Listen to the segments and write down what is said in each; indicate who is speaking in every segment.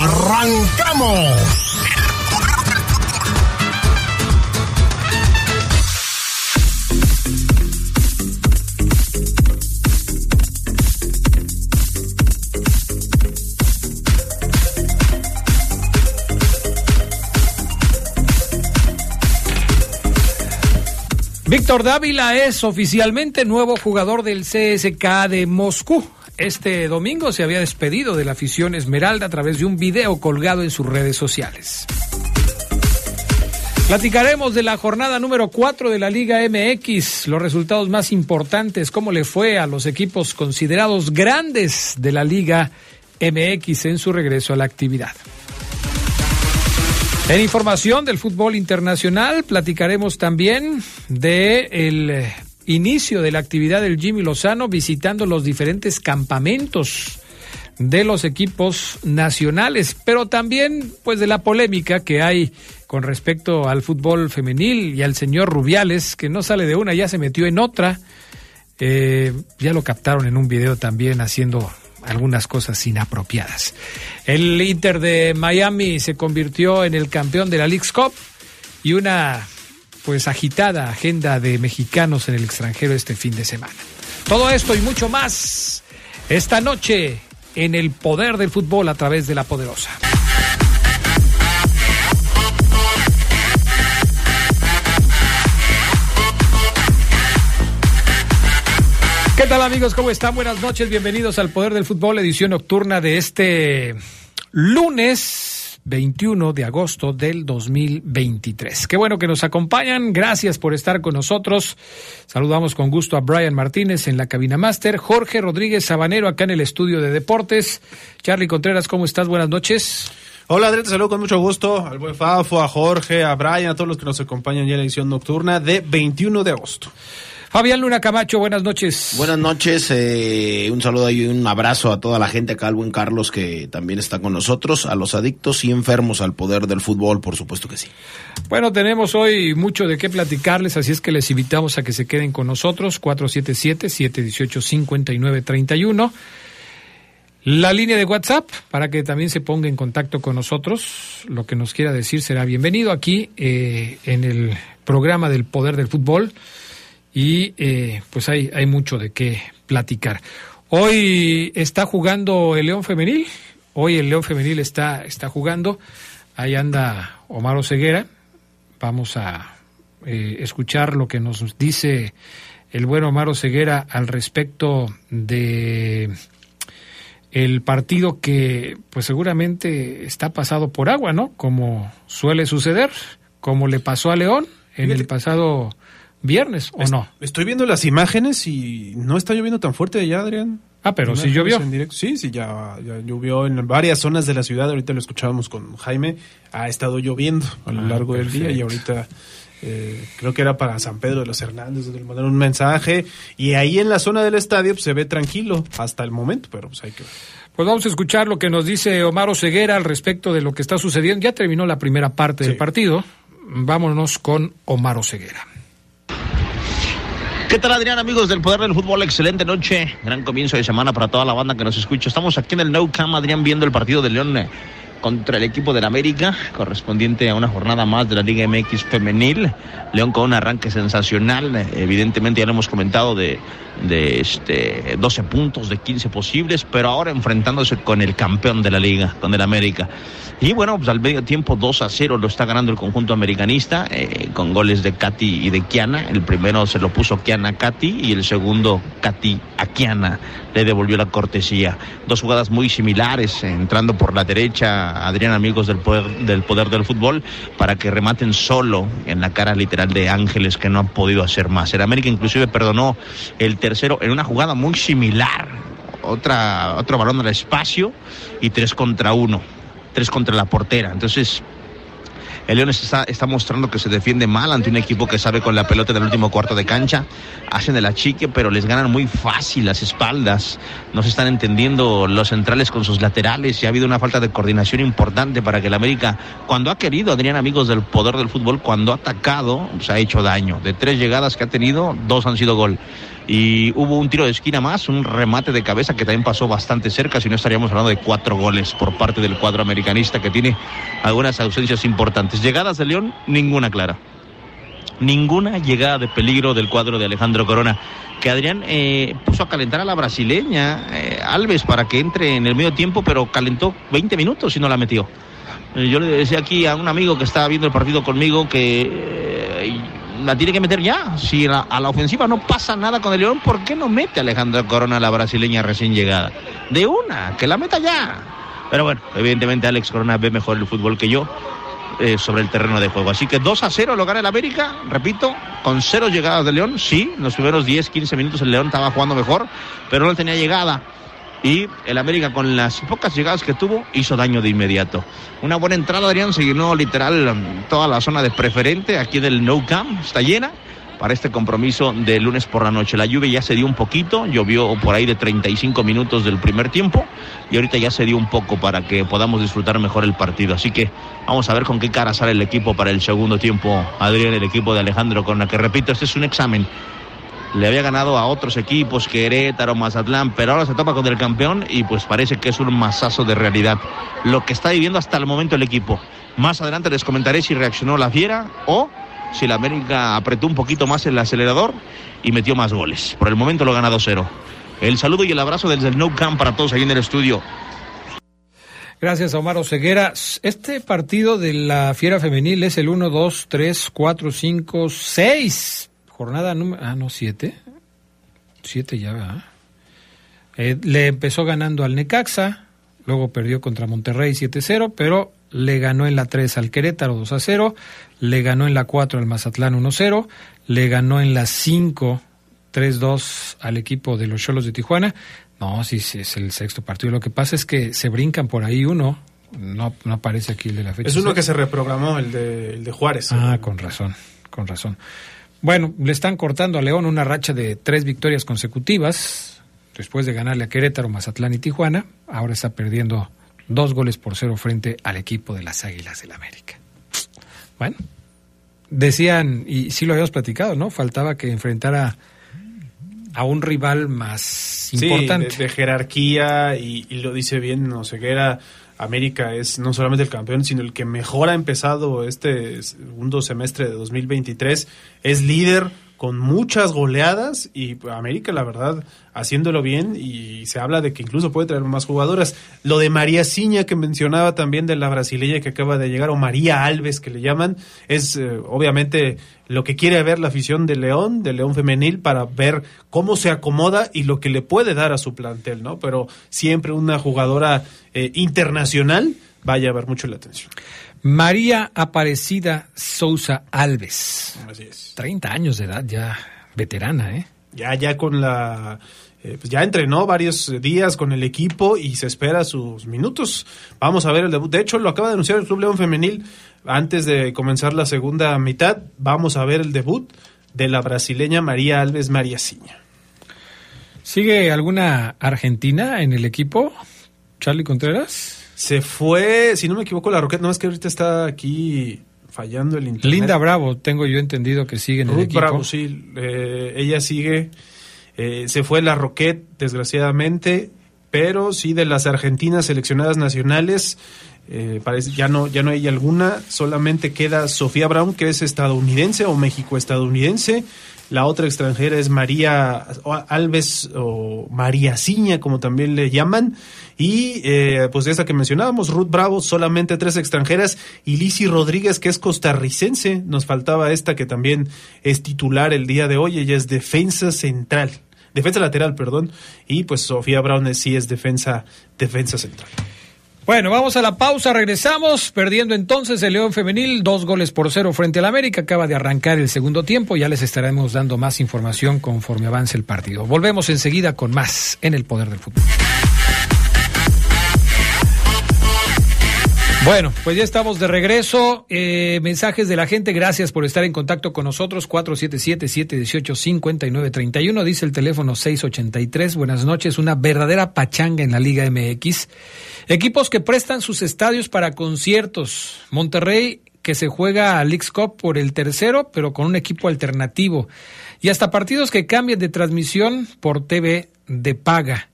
Speaker 1: ¡Arrancamos!
Speaker 2: Víctor Dávila es oficialmente nuevo jugador del CSK de Moscú. Este domingo se había despedido de la afición Esmeralda a través de un video colgado en sus redes sociales. Platicaremos de la jornada número 4 de la Liga MX, los resultados más importantes, cómo le fue a los equipos considerados grandes de la Liga MX en su regreso a la actividad. En información del fútbol internacional platicaremos también de el inicio de la actividad del Jimmy Lozano visitando los diferentes campamentos de los equipos nacionales, pero también pues de la polémica que hay con respecto al fútbol femenil y al señor Rubiales, que no sale de una, ya se metió en otra. Eh, ya lo captaron en un video también haciendo algunas cosas inapropiadas. El Inter de Miami se convirtió en el campeón de la League's Cup y una pues agitada agenda de mexicanos en el extranjero este fin de semana. Todo esto y mucho más esta noche en el poder del fútbol a través de la poderosa. ¿Qué tal amigos? ¿Cómo están? Buenas noches, bienvenidos al Poder del Fútbol, edición nocturna de este lunes 21 de agosto del 2023. Qué bueno que nos acompañan, gracias por estar con nosotros. Saludamos con gusto a Brian Martínez en la cabina máster, Jorge Rodríguez Sabanero acá en el estudio de deportes. Charlie Contreras, ¿cómo estás? Buenas noches.
Speaker 3: Hola Adrián, te saludo con mucho gusto al buen Fafo, a Jorge, a Brian, a todos los que nos acompañan ya en la edición nocturna de 21 de agosto.
Speaker 2: Fabián Luna Camacho, buenas noches.
Speaker 4: Buenas noches, eh, un saludo y un abrazo a toda la gente acá, al buen Carlos que también está con nosotros, a los adictos y enfermos al poder del fútbol, por supuesto que sí.
Speaker 2: Bueno, tenemos hoy mucho de qué platicarles, así es que les invitamos a que se queden con nosotros, 477-718-5931. La línea de WhatsApp para que también se ponga en contacto con nosotros. Lo que nos quiera decir será bienvenido aquí eh, en el programa del Poder del Fútbol y eh, pues hay, hay mucho de qué platicar. Hoy está jugando el León Femenil, hoy el León Femenil está, está jugando, ahí anda Omar Oseguera, vamos a eh, escuchar lo que nos dice el buen Omar Oseguera al respecto de el partido que pues seguramente está pasado por agua, ¿no? Como suele suceder, como le pasó a León en el pasado viernes o no.
Speaker 3: Estoy viendo las imágenes y no está lloviendo tan fuerte allá, Adrián.
Speaker 2: Ah, pero sí llovió.
Speaker 3: Sí, sí, ya, ya, llovió en varias zonas de la ciudad. Ahorita lo escuchábamos con Jaime. Ha estado lloviendo a lo ah, largo del día y ahorita eh, creo que era para San Pedro de los Hernández donde le mandaron un mensaje. Y ahí en la zona del estadio pues, se ve tranquilo hasta el momento, pero pues hay que
Speaker 2: Pues vamos a escuchar lo que nos dice Omar Ceguera al respecto de lo que está sucediendo. Ya terminó la primera parte del partido. Vámonos con Omar Ceguera.
Speaker 5: ¿Qué tal Adrián, amigos del Poder del Fútbol? Excelente noche, gran comienzo de semana para toda la banda que nos escucha. Estamos aquí en el No Cam, Adrián, viendo el partido de León eh, contra el equipo del América, correspondiente a una jornada más de la Liga MX femenil. León con un arranque sensacional, evidentemente ya lo hemos comentado de, de este 12 puntos de 15 posibles, pero ahora enfrentándose con el campeón de la liga, con el América. Y bueno, pues al medio tiempo 2 a 0 lo está ganando el conjunto americanista eh, con goles de Katy y de Kiana. El primero se lo puso Kiana a Katy y el segundo Katy a Kiana. Le devolvió la cortesía. Dos jugadas muy similares, entrando por la derecha, Adrián, amigos del poder, del poder del fútbol, para que rematen solo en la cara literal de Ángeles que no han podido hacer más. El América inclusive perdonó el tercero en una jugada muy similar. Otra, otro balón al espacio y tres contra uno tres contra la portera. Entonces, el León está, mostrando que se defiende mal ante un equipo que sabe con la pelota del último cuarto de cancha. Hacen el achique, pero les ganan muy fácil las espaldas. No se están entendiendo los centrales con sus laterales y ha habido una falta de coordinación importante para que el América, cuando ha querido, Adrián, amigos del poder del fútbol, cuando ha atacado, se ha hecho daño. De tres llegadas que ha tenido, dos han sido gol y hubo un tiro de esquina más, un remate de cabeza que también pasó bastante cerca, si no estaríamos hablando de cuatro goles por parte del cuadro americanista que tiene algunas ausencias importantes. Llegadas de León, ninguna clara. Ninguna llegada de peligro del cuadro de Alejandro Corona. Que Adrián eh, puso a calentar a la brasileña, eh, Alves, para que entre en el medio tiempo, pero calentó 20 minutos y no la metió. Eh, yo le decía aquí a un amigo que estaba viendo el partido conmigo que la tiene que meter ya. Si a la ofensiva no pasa nada con el León, ¿por qué no mete a Alejandra Corona, la brasileña recién llegada? De una, que la meta ya. Pero bueno, evidentemente Alex Corona ve mejor el fútbol que yo eh, sobre el terreno de juego. Así que 2 a 0 lo gana el América, repito, con cero llegadas de León. Sí, en los primeros 10, 15 minutos el León estaba jugando mejor, pero no tenía llegada y el América con las pocas llegadas que tuvo hizo daño de inmediato. Una buena entrada, Adrián, se llenó literal um, toda la zona de preferente aquí del No Camp, está llena para este compromiso de lunes por la noche. La lluvia ya se dio un poquito, llovió por ahí de 35 minutos del primer tiempo y ahorita ya se dio un poco para que podamos disfrutar mejor el partido. Así que vamos a ver con qué cara sale el equipo para el segundo tiempo, Adrián, el equipo de Alejandro con la que repito, este es un examen le había ganado a otros equipos, Querétaro, Mazatlán, pero ahora se topa con el campeón y pues parece que es un masazo de realidad. Lo que está viviendo hasta el momento el equipo. Más adelante les comentaré si reaccionó la fiera o si la América apretó un poquito más el acelerador y metió más goles. Por el momento lo ganado cero. El saludo y el abrazo desde el No Camp para todos ahí en el estudio.
Speaker 2: Gracias, Omar Oseguera. Este partido de la Fiera Femenil es el 1, 2, 3, 4, 5, 6 jornada número, ah, no, siete, siete ya, va. Eh, le empezó ganando al Necaxa, luego perdió contra Monterrey 7-0, pero le ganó en la 3 al Querétaro 2-0, le ganó en la 4 al Mazatlán 1-0, le ganó en la 5 3-2 al equipo de los Cholos de Tijuana. No, sí, sí, es el sexto partido. Lo que pasa es que se brincan por ahí uno, no, no aparece aquí el de la fecha.
Speaker 3: Es uno que se reprogramó, el de, el de Juárez.
Speaker 2: Ah, con razón, con razón. Bueno, le están cortando a León una racha de tres victorias consecutivas, después de ganarle a Querétaro, Mazatlán y Tijuana. Ahora está perdiendo dos goles por cero frente al equipo de las Águilas del la América. Bueno, decían, y sí lo habíamos platicado, ¿no? Faltaba que enfrentara a un rival más importante.
Speaker 3: de, jerarquía, y, y, lo dice bien, no sé qué era América es no solamente el campeón, sino el que mejor ha empezado este segundo semestre de 2023. Es líder con muchas goleadas y América, la verdad, haciéndolo bien y se habla de que incluso puede traer más jugadoras. Lo de María Ciña que mencionaba también de la brasileña que acaba de llegar, o María Alves que le llaman, es eh, obviamente lo que quiere ver la afición de León, de León Femenil, para ver cómo se acomoda y lo que le puede dar a su plantel, ¿no? Pero siempre una jugadora eh, internacional vaya a ver mucho la atención.
Speaker 2: María Aparecida Sousa Alves.
Speaker 3: Así es.
Speaker 2: 30 años de edad, ya veterana, ¿eh?
Speaker 3: Ya, ya con la. Eh, pues ya entrenó varios días con el equipo y se espera sus minutos. Vamos a ver el debut. De hecho, lo acaba de anunciar el Club León Femenil antes de comenzar la segunda mitad. Vamos a ver el debut de la brasileña María Alves María Ciña.
Speaker 2: ¿Sigue alguna argentina en el equipo? Charlie Contreras.
Speaker 3: Se fue, si no me equivoco, la Roquette, no más que ahorita está aquí fallando el internet.
Speaker 2: Linda Bravo, tengo yo entendido que sigue en el equipo.
Speaker 3: Bravo, sí, eh, ella sigue. Eh, se fue la Roquette, desgraciadamente, pero sí de las argentinas seleccionadas nacionales, eh, parece ya no ya no hay alguna, solamente queda Sofía Brown, que es estadounidense o México-estadounidense. La otra extranjera es María Alves o María Ciña, como también le llaman. Y eh, pues esa que mencionábamos, Ruth Bravo, solamente tres extranjeras, y Lisi Rodríguez, que es costarricense, nos faltaba esta que también es titular el día de hoy, ella es defensa central, defensa lateral, perdón, y pues Sofía Brown sí es defensa, defensa central.
Speaker 2: Bueno, vamos a la pausa, regresamos, perdiendo entonces el León Femenil, dos goles por cero frente al América, acaba de arrancar el segundo tiempo, ya les estaremos dando más información conforme avance el partido. Volvemos enseguida con más en el Poder del Fútbol. Bueno, pues ya estamos de regreso. Eh, mensajes de la gente, gracias por estar en contacto con nosotros. 477-718-5931, dice el teléfono 683. Buenas noches, una verdadera pachanga en la Liga MX. Equipos que prestan sus estadios para conciertos. Monterrey que se juega a Leagues Cup por el tercero, pero con un equipo alternativo. Y hasta partidos que cambian de transmisión por TV de paga.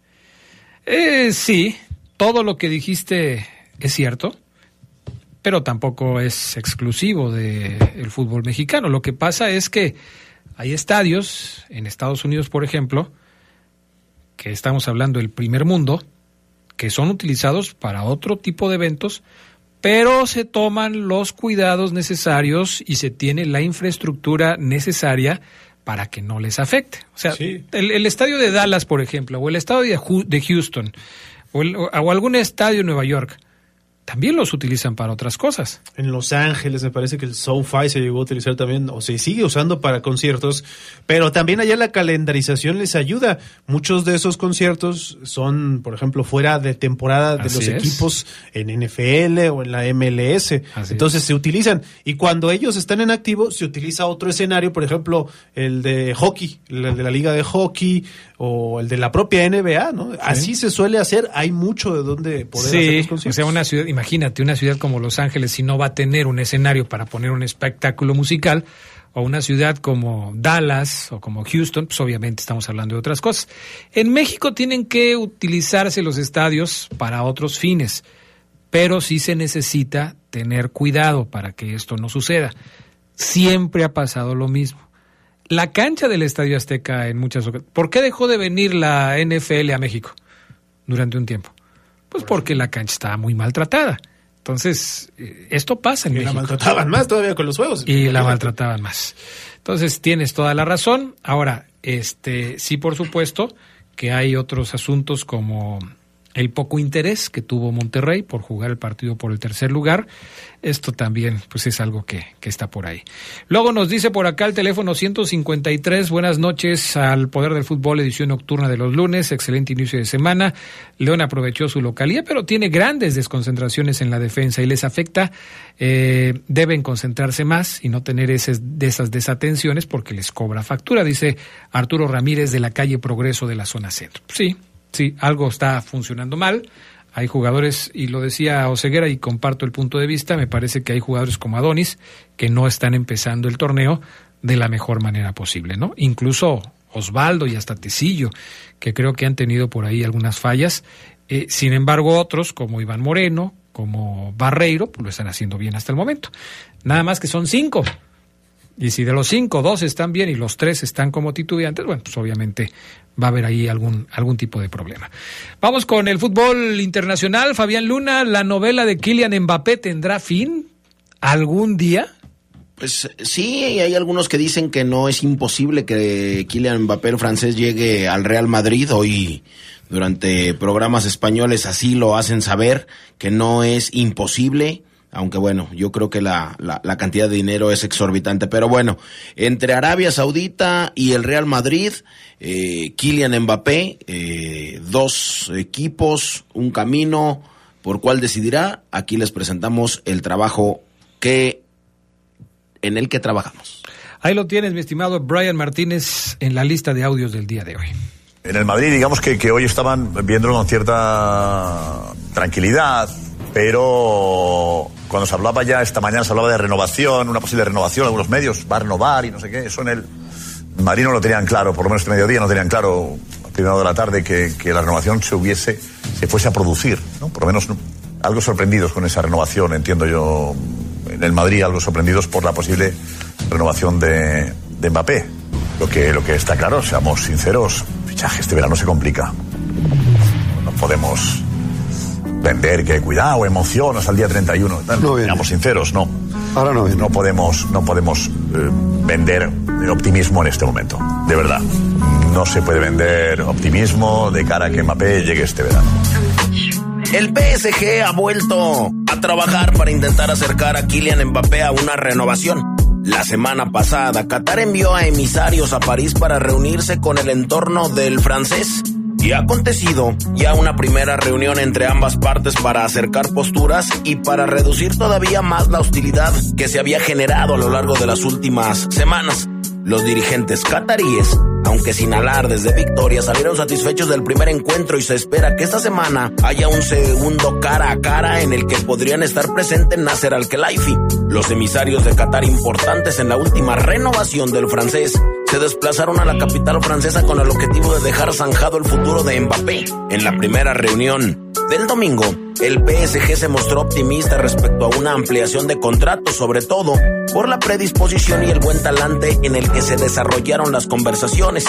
Speaker 2: Eh, sí, todo lo que dijiste es cierto pero tampoco es exclusivo del fútbol mexicano. Lo que pasa es que hay estadios en Estados Unidos, por ejemplo, que estamos hablando del primer mundo, que son utilizados para otro tipo de eventos, pero se toman los cuidados necesarios y se tiene la infraestructura necesaria para que no les afecte. O sea, el, estadio de Dallas, por ejemplo, o el estadio de, Houston, o, o algún estadio en Nueva York, también los utilizan para otras cosas.
Speaker 3: En Los Ángeles me parece que el SoFi se llegó a utilizar también, o se sigue usando para conciertos, pero también allá la calendarización les ayuda. Muchos de esos conciertos son, por ejemplo, fuera de temporada de los equipos en NFL o en la MLS. Entonces se utilizan. Y cuando ellos están en activo, se utiliza otro escenario, por ejemplo, el de hockey, el de la liga de hockey o el de la propia NBA, ¿no? Así se suele hacer. Hay mucho de donde poder hacer los conciertos.
Speaker 2: O sea, una ciudad imagínate, una ciudad como Los Ángeles, si no va a tener un escenario para poner un espectáculo musical, o una ciudad como Dallas o como Houston, pues obviamente estamos hablando de otras cosas. En México tienen que utilizarse los estadios para otros fines, pero sí se necesita tener cuidado para que esto no suceda. Siempre ha pasado lo mismo. La cancha del Estadio Azteca en muchas ocasiones. ¿Por qué dejó de venir la NFL a México durante un tiempo? Pues porque la cancha estaba muy maltratada. Entonces, eh, esto pasa en
Speaker 3: y
Speaker 2: México.
Speaker 3: la maltrataban más todavía con los juegos.
Speaker 2: Y la maltrataban más. Entonces, tienes toda la razón. Ahora, este, sí, por supuesto, que hay otros asuntos como el poco interés que tuvo Monterrey por jugar el partido por el tercer lugar. Esto también pues es algo que, que, está por ahí. Luego nos dice por acá el teléfono 153, buenas noches al Poder del Fútbol, edición nocturna de los lunes, excelente inicio de semana. León aprovechó su localidad, pero tiene grandes desconcentraciones en la defensa y les afecta, eh, deben concentrarse más y no tener ese, de esas desatenciones porque les cobra factura, dice Arturo Ramírez de la calle Progreso de la zona centro. Sí, sí, algo está funcionando mal. Hay jugadores, y lo decía Oseguera y comparto el punto de vista, me parece que hay jugadores como Adonis que no están empezando el torneo de la mejor manera posible, ¿no? Incluso Osvaldo y hasta Tecillo, que creo que han tenido por ahí algunas fallas. Eh, sin embargo, otros como Iván Moreno, como Barreiro, pues lo están haciendo bien hasta el momento. Nada más que son cinco. Y si de los cinco, dos están bien y los tres están como titubeantes, bueno, pues obviamente va a haber ahí algún, algún tipo de problema. Vamos con el fútbol internacional. Fabián Luna, la novela de Kylian Mbappé tendrá fin algún día.
Speaker 4: Pues sí, hay algunos que dicen que no es imposible que Kylian Mbappé, el francés, llegue al Real Madrid. Hoy, durante programas españoles, así lo hacen saber, que no es imposible aunque bueno, yo creo que la, la, cantidad de dinero es exorbitante. Pero bueno, entre Arabia Saudita y el Real Madrid, eh, Kylian Mbappé, eh, dos equipos, un camino por cuál decidirá. Aquí les presentamos el trabajo que en el que trabajamos.
Speaker 2: Ahí lo tienes, mi estimado Brian Martínez, en la lista de audios del día de hoy.
Speaker 6: En el Madrid, digamos que, que hoy estaban viéndolo con cierta tranquilidad, pero cuando se hablaba ya esta mañana, se hablaba de renovación, una posible renovación, algunos medios, va a renovar y no sé qué, eso en el Marino lo tenían claro, por lo menos este mediodía no tenían claro, a primera de la tarde, que, la renovación se hubiese, se fuese a producir, ¿no? Por lo menos algo sorprendidos con esa renovación, entiendo yo, en el Madrid, algo sorprendidos por la posible renovación de, Mbappé. Lo que, lo que está claro, seamos sinceros, fichaje este verano se complica. No podemos vender que cuidado, emoción hasta el día 31. No Seamos sinceros, no.
Speaker 7: Ahora no
Speaker 6: No podemos, no podemos eh, vender optimismo en este momento, de verdad. No se puede vender optimismo de cara a que Mbappé llegue este verano.
Speaker 4: El PSG ha vuelto a trabajar para intentar acercar a Kylian Mbappé a una renovación. La semana pasada, Qatar envió a emisarios a París para reunirse con el entorno del francés Y ha acontecido ya una primera reunión entre ambas partes para acercar posturas y para reducir todavía más la hostilidad que se había generado a lo largo de las últimas semanas. Los dirigentes cataríes, aunque sin alardes de victoria, salieron satisfechos del primer encuentro y se espera que esta semana haya un segundo cara a cara en el que podrían estar presentes Nasser Al-Khelaifi. Los emisarios de Qatar importantes en la última renovación del francés se desplazaron a la capital francesa con el objetivo de dejar zanjado el futuro de Mbappé. En la primera reunión del domingo, el PSG se mostró optimista respecto a una ampliación de contratos, sobre todo por la predisposición y el buen talante en el que se desarrollaron las conversaciones.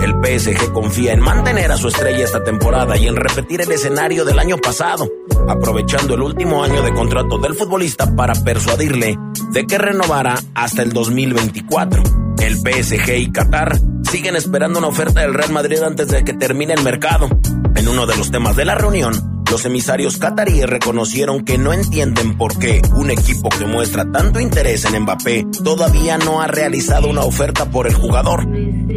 Speaker 4: El PSG confía en mantener a su estrella esta temporada y en repetir el escenario del año pasado, aprovechando el último año de contrato del futbolista para persuadirle de que renovara hasta el 2024. El PSG y Qatar siguen esperando una oferta del Real Madrid antes de que termine el mercado. En uno de los temas de la reunión, los emisarios cataríes reconocieron que no entienden por qué un equipo que muestra tanto interés en Mbappé todavía no ha realizado una oferta por el jugador,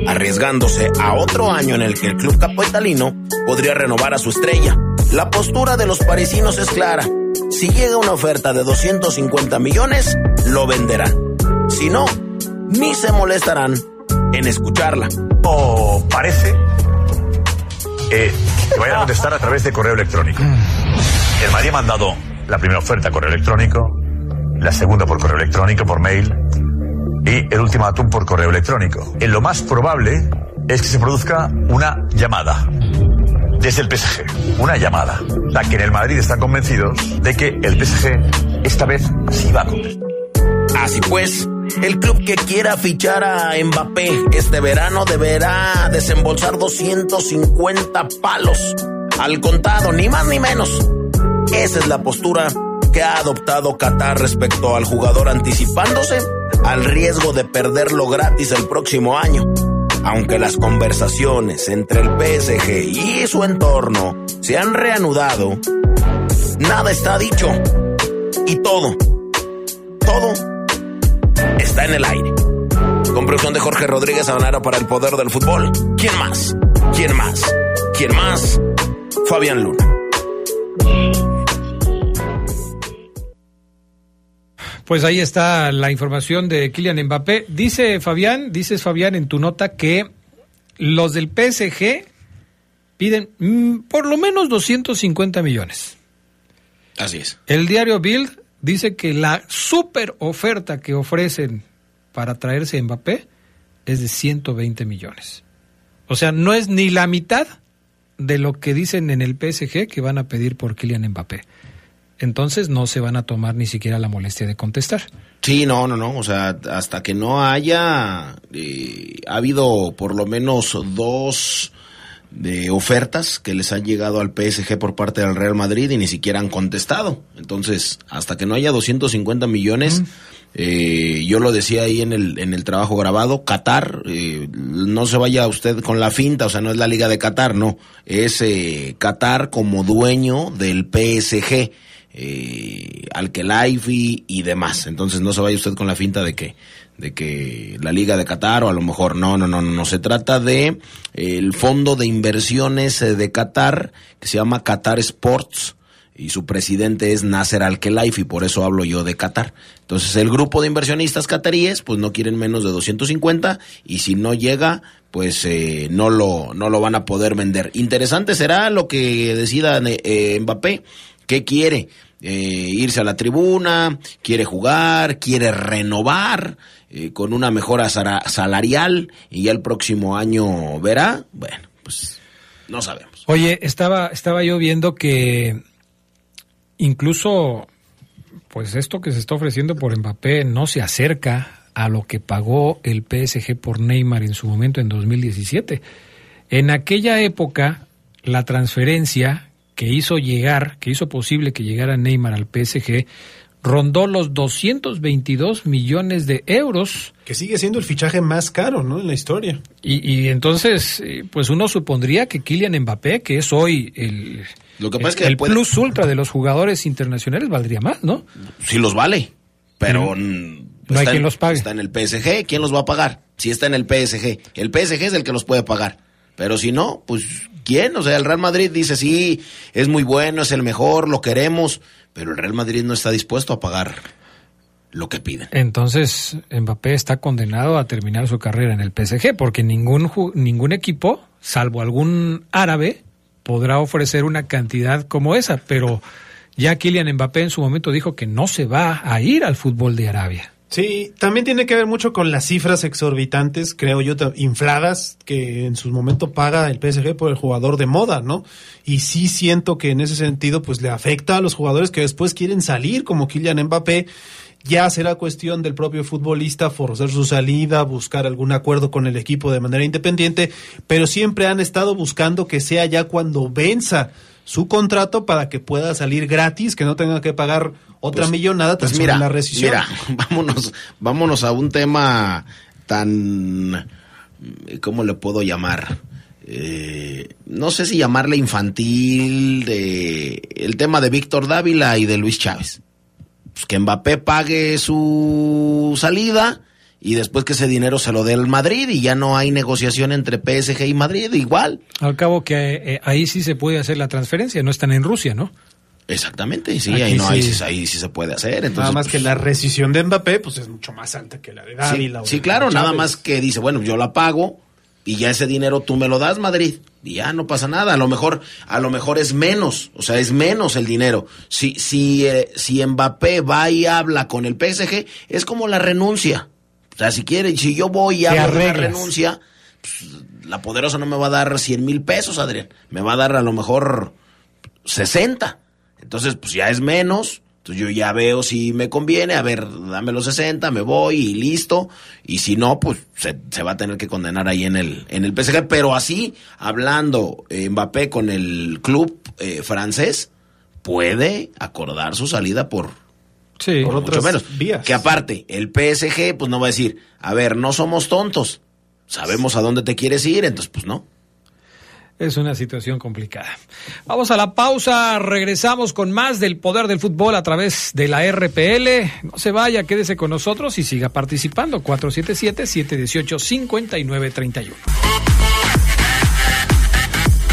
Speaker 4: arriesgándose a otro año en el que el club capitalino podría renovar a su estrella. La postura de los parisinos es clara. Si llega una oferta de 250 millones, lo venderán. Si no, ni se molestarán en escucharla.
Speaker 6: O parece eh, que vayan a contestar a través de correo electrónico. El Madrid ha mandado la primera oferta correo electrónico, la segunda por correo electrónico, por mail, y el ultimátum por correo electrónico. En lo más probable es que se produzca una llamada desde el PSG. Una llamada. La que en el Madrid están convencidos de que el PSG esta vez sí va a contestar.
Speaker 4: Así pues, el club que quiera fichar a Mbappé este verano deberá desembolsar 250 palos al contado, ni más ni menos. Esa es la postura que ha adoptado Qatar respecto al jugador anticipándose al riesgo de perderlo gratis el próximo año. Aunque las conversaciones entre el PSG y su entorno se han reanudado, nada está dicho. Y todo, todo está en el aire. Con producción de Jorge Rodríguez Habanero para el poder del fútbol. ¿Quién más? ¿Quién más? ¿Quién más? Fabián Luna.
Speaker 2: Pues ahí está la información de Kylian Mbappé. Dice Fabián, dices Fabián en tu nota que los del PSG piden mm, por lo menos 250 millones.
Speaker 4: Así es.
Speaker 2: El diario Bild dice que la super oferta que ofrecen para traerse a Mbappé es de 120 millones. O sea, no es ni la mitad de lo que dicen en el PSG que van a pedir por Kylian Mbappé. Entonces no se van a tomar ni siquiera la molestia de contestar.
Speaker 4: Sí, no, no, no. O sea, hasta que no haya. eh, ha habido por lo menos dos de ofertas que les han llegado al PSG por parte del Real Madrid y ni siquiera han contestado. Entonces, hasta que no haya 250 millones, eh, yo lo decía ahí en el, en el trabajo grabado, Qatar, eh, no se vaya usted con la finta, o sea, no es la Liga de Qatar, no, es eh, Qatar como dueño del PSG. Eh, Al-Khelaifi y demás. Entonces no se vaya usted con la finta de que de que la Liga de Qatar o a lo mejor no, no, no, no, no se trata de eh, el fondo de inversiones eh, de Qatar que se llama Qatar Sports y su presidente es Nasser Al-Khelaifi, por eso hablo yo de Qatar. Entonces el grupo de inversionistas cataríes pues no quieren menos de 250 y si no llega pues eh, no lo no lo van a poder vender. Interesante será lo que decida eh, Mbappé, qué quiere, eh, irse a la tribuna, quiere jugar, quiere renovar eh, con una mejora salarial y ya el próximo año verá. Bueno, pues no sabemos.
Speaker 2: Oye, estaba, estaba yo viendo que incluso pues esto que se está ofreciendo por Mbappé no se acerca a lo que pagó el PSG por Neymar en su momento en 2017. En aquella época, la transferencia que hizo llegar, que hizo posible que llegara Neymar al PSG, rondó los 222 millones de euros.
Speaker 3: Que sigue siendo el fichaje más caro, ¿no? En la historia.
Speaker 2: Y, y entonces, eh, pues uno supondría que Kylian Mbappé, que es hoy el,
Speaker 4: Lo que pasa
Speaker 2: el,
Speaker 4: es que
Speaker 2: el
Speaker 4: puede-
Speaker 2: plus ultra de los jugadores internacionales, valdría más, ¿no?
Speaker 4: Sí los vale, pero mm,
Speaker 2: No hay quien
Speaker 4: en-
Speaker 2: los pague.
Speaker 4: Está en el PSG, ¿quién los va a pagar? Si está en el PSG, el PSG es el que los puede pagar. Pero si no, pues ¿quién? O sea, el Real Madrid dice, sí, es muy bueno, es el mejor, lo queremos, pero el Real Madrid no está dispuesto a pagar lo que piden.
Speaker 2: Entonces, Mbappé está condenado a terminar su carrera en el PSG porque ningún, ningún equipo, salvo algún árabe, podrá ofrecer una cantidad como esa, pero ya Kylian Mbappé en su momento dijo que no se va a ir al fútbol de Arabia.
Speaker 3: Sí, también tiene que ver mucho con las cifras exorbitantes, creo yo, infladas, que en su momento paga el PSG por el jugador de moda, ¿no? Y sí siento que en ese sentido, pues le afecta a los jugadores que después quieren salir, como Kylian Mbappé. Ya será cuestión del propio futbolista forzar su salida, buscar algún acuerdo con el equipo de manera independiente, pero siempre han estado buscando que sea ya cuando venza su contrato para que pueda salir gratis, que no tenga que pagar otra pues, millonada
Speaker 4: pues mira, la rescisión. Mira, vámonos, vámonos a un tema tan, ¿cómo le puedo llamar? Eh, no sé si llamarle infantil, de el tema de Víctor Dávila y de Luis Chávez. Pues que Mbappé pague su salida y después que ese dinero se lo dé el Madrid y ya no hay negociación entre PSG y Madrid, igual.
Speaker 2: Al cabo que eh, ahí sí se puede hacer la transferencia, no están en Rusia, ¿no?
Speaker 4: Exactamente, sí, ahí, no, sí. Ahí, sí se puede hacer. Entonces,
Speaker 3: nada más que pues, la rescisión de Mbappé pues es mucho más alta que la de Dávila.
Speaker 4: Sí, sí claro, nada más que dice, bueno, yo la pago y ya ese dinero tú me lo das, Madrid, y ya no pasa nada. A lo mejor, a lo mejor es menos, o sea, es menos el dinero. Si, si, eh, si Mbappé va y habla con el PSG, es como la renuncia. O sea, si quiere, si yo voy y hago una renuncia, pues, la poderosa no me va a dar 100 mil pesos, Adrián. Me va a dar a lo mejor 60. Entonces, pues ya es menos. Entonces yo ya veo si me conviene, a ver, dame los 60, me voy y listo. Y si no, pues se, va a tener que condenar ahí en el, en el PSG. Pero así, hablando eh, Mbappé con el club eh, francés, puede acordar su salida por,
Speaker 3: Sí, por otras menos.
Speaker 4: Que aparte, el PSG pues no va a decir, a ver, no somos tontos, sabemos a dónde te quieres ir, entonces pues no.
Speaker 2: Es una situación complicada. Vamos a la pausa, regresamos con más del poder del fútbol a través de la RPL. No se vaya, quédese con nosotros y siga participando. 477-718-5931.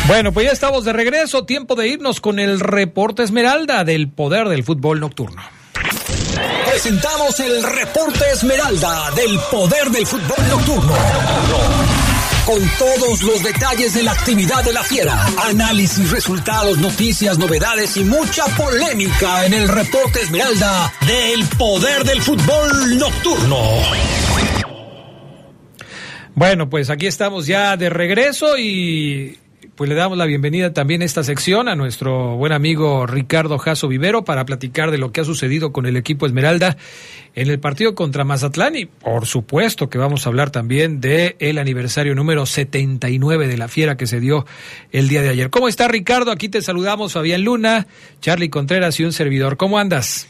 Speaker 2: Bueno, pues ya estamos de regreso. Tiempo de irnos con el reporte Esmeralda del poder del fútbol nocturno.
Speaker 7: Presentamos el reporte Esmeralda del poder del fútbol nocturno. Con todos los detalles de la actividad de la fiera, análisis, resultados, noticias, novedades y mucha polémica en el reporte Esmeralda del poder del fútbol nocturno.
Speaker 2: Bueno, pues aquí estamos ya de regreso y pues le damos la bienvenida también a esta sección a nuestro buen amigo Ricardo Jasso Vivero para platicar de lo que ha sucedido con el equipo Esmeralda en el partido contra Mazatlán y por supuesto que vamos a hablar también de el aniversario número 79 de la fiera que se dio el día de ayer. ¿Cómo está Ricardo? Aquí te saludamos Fabián Luna, Charlie Contreras y un servidor. ¿Cómo andas?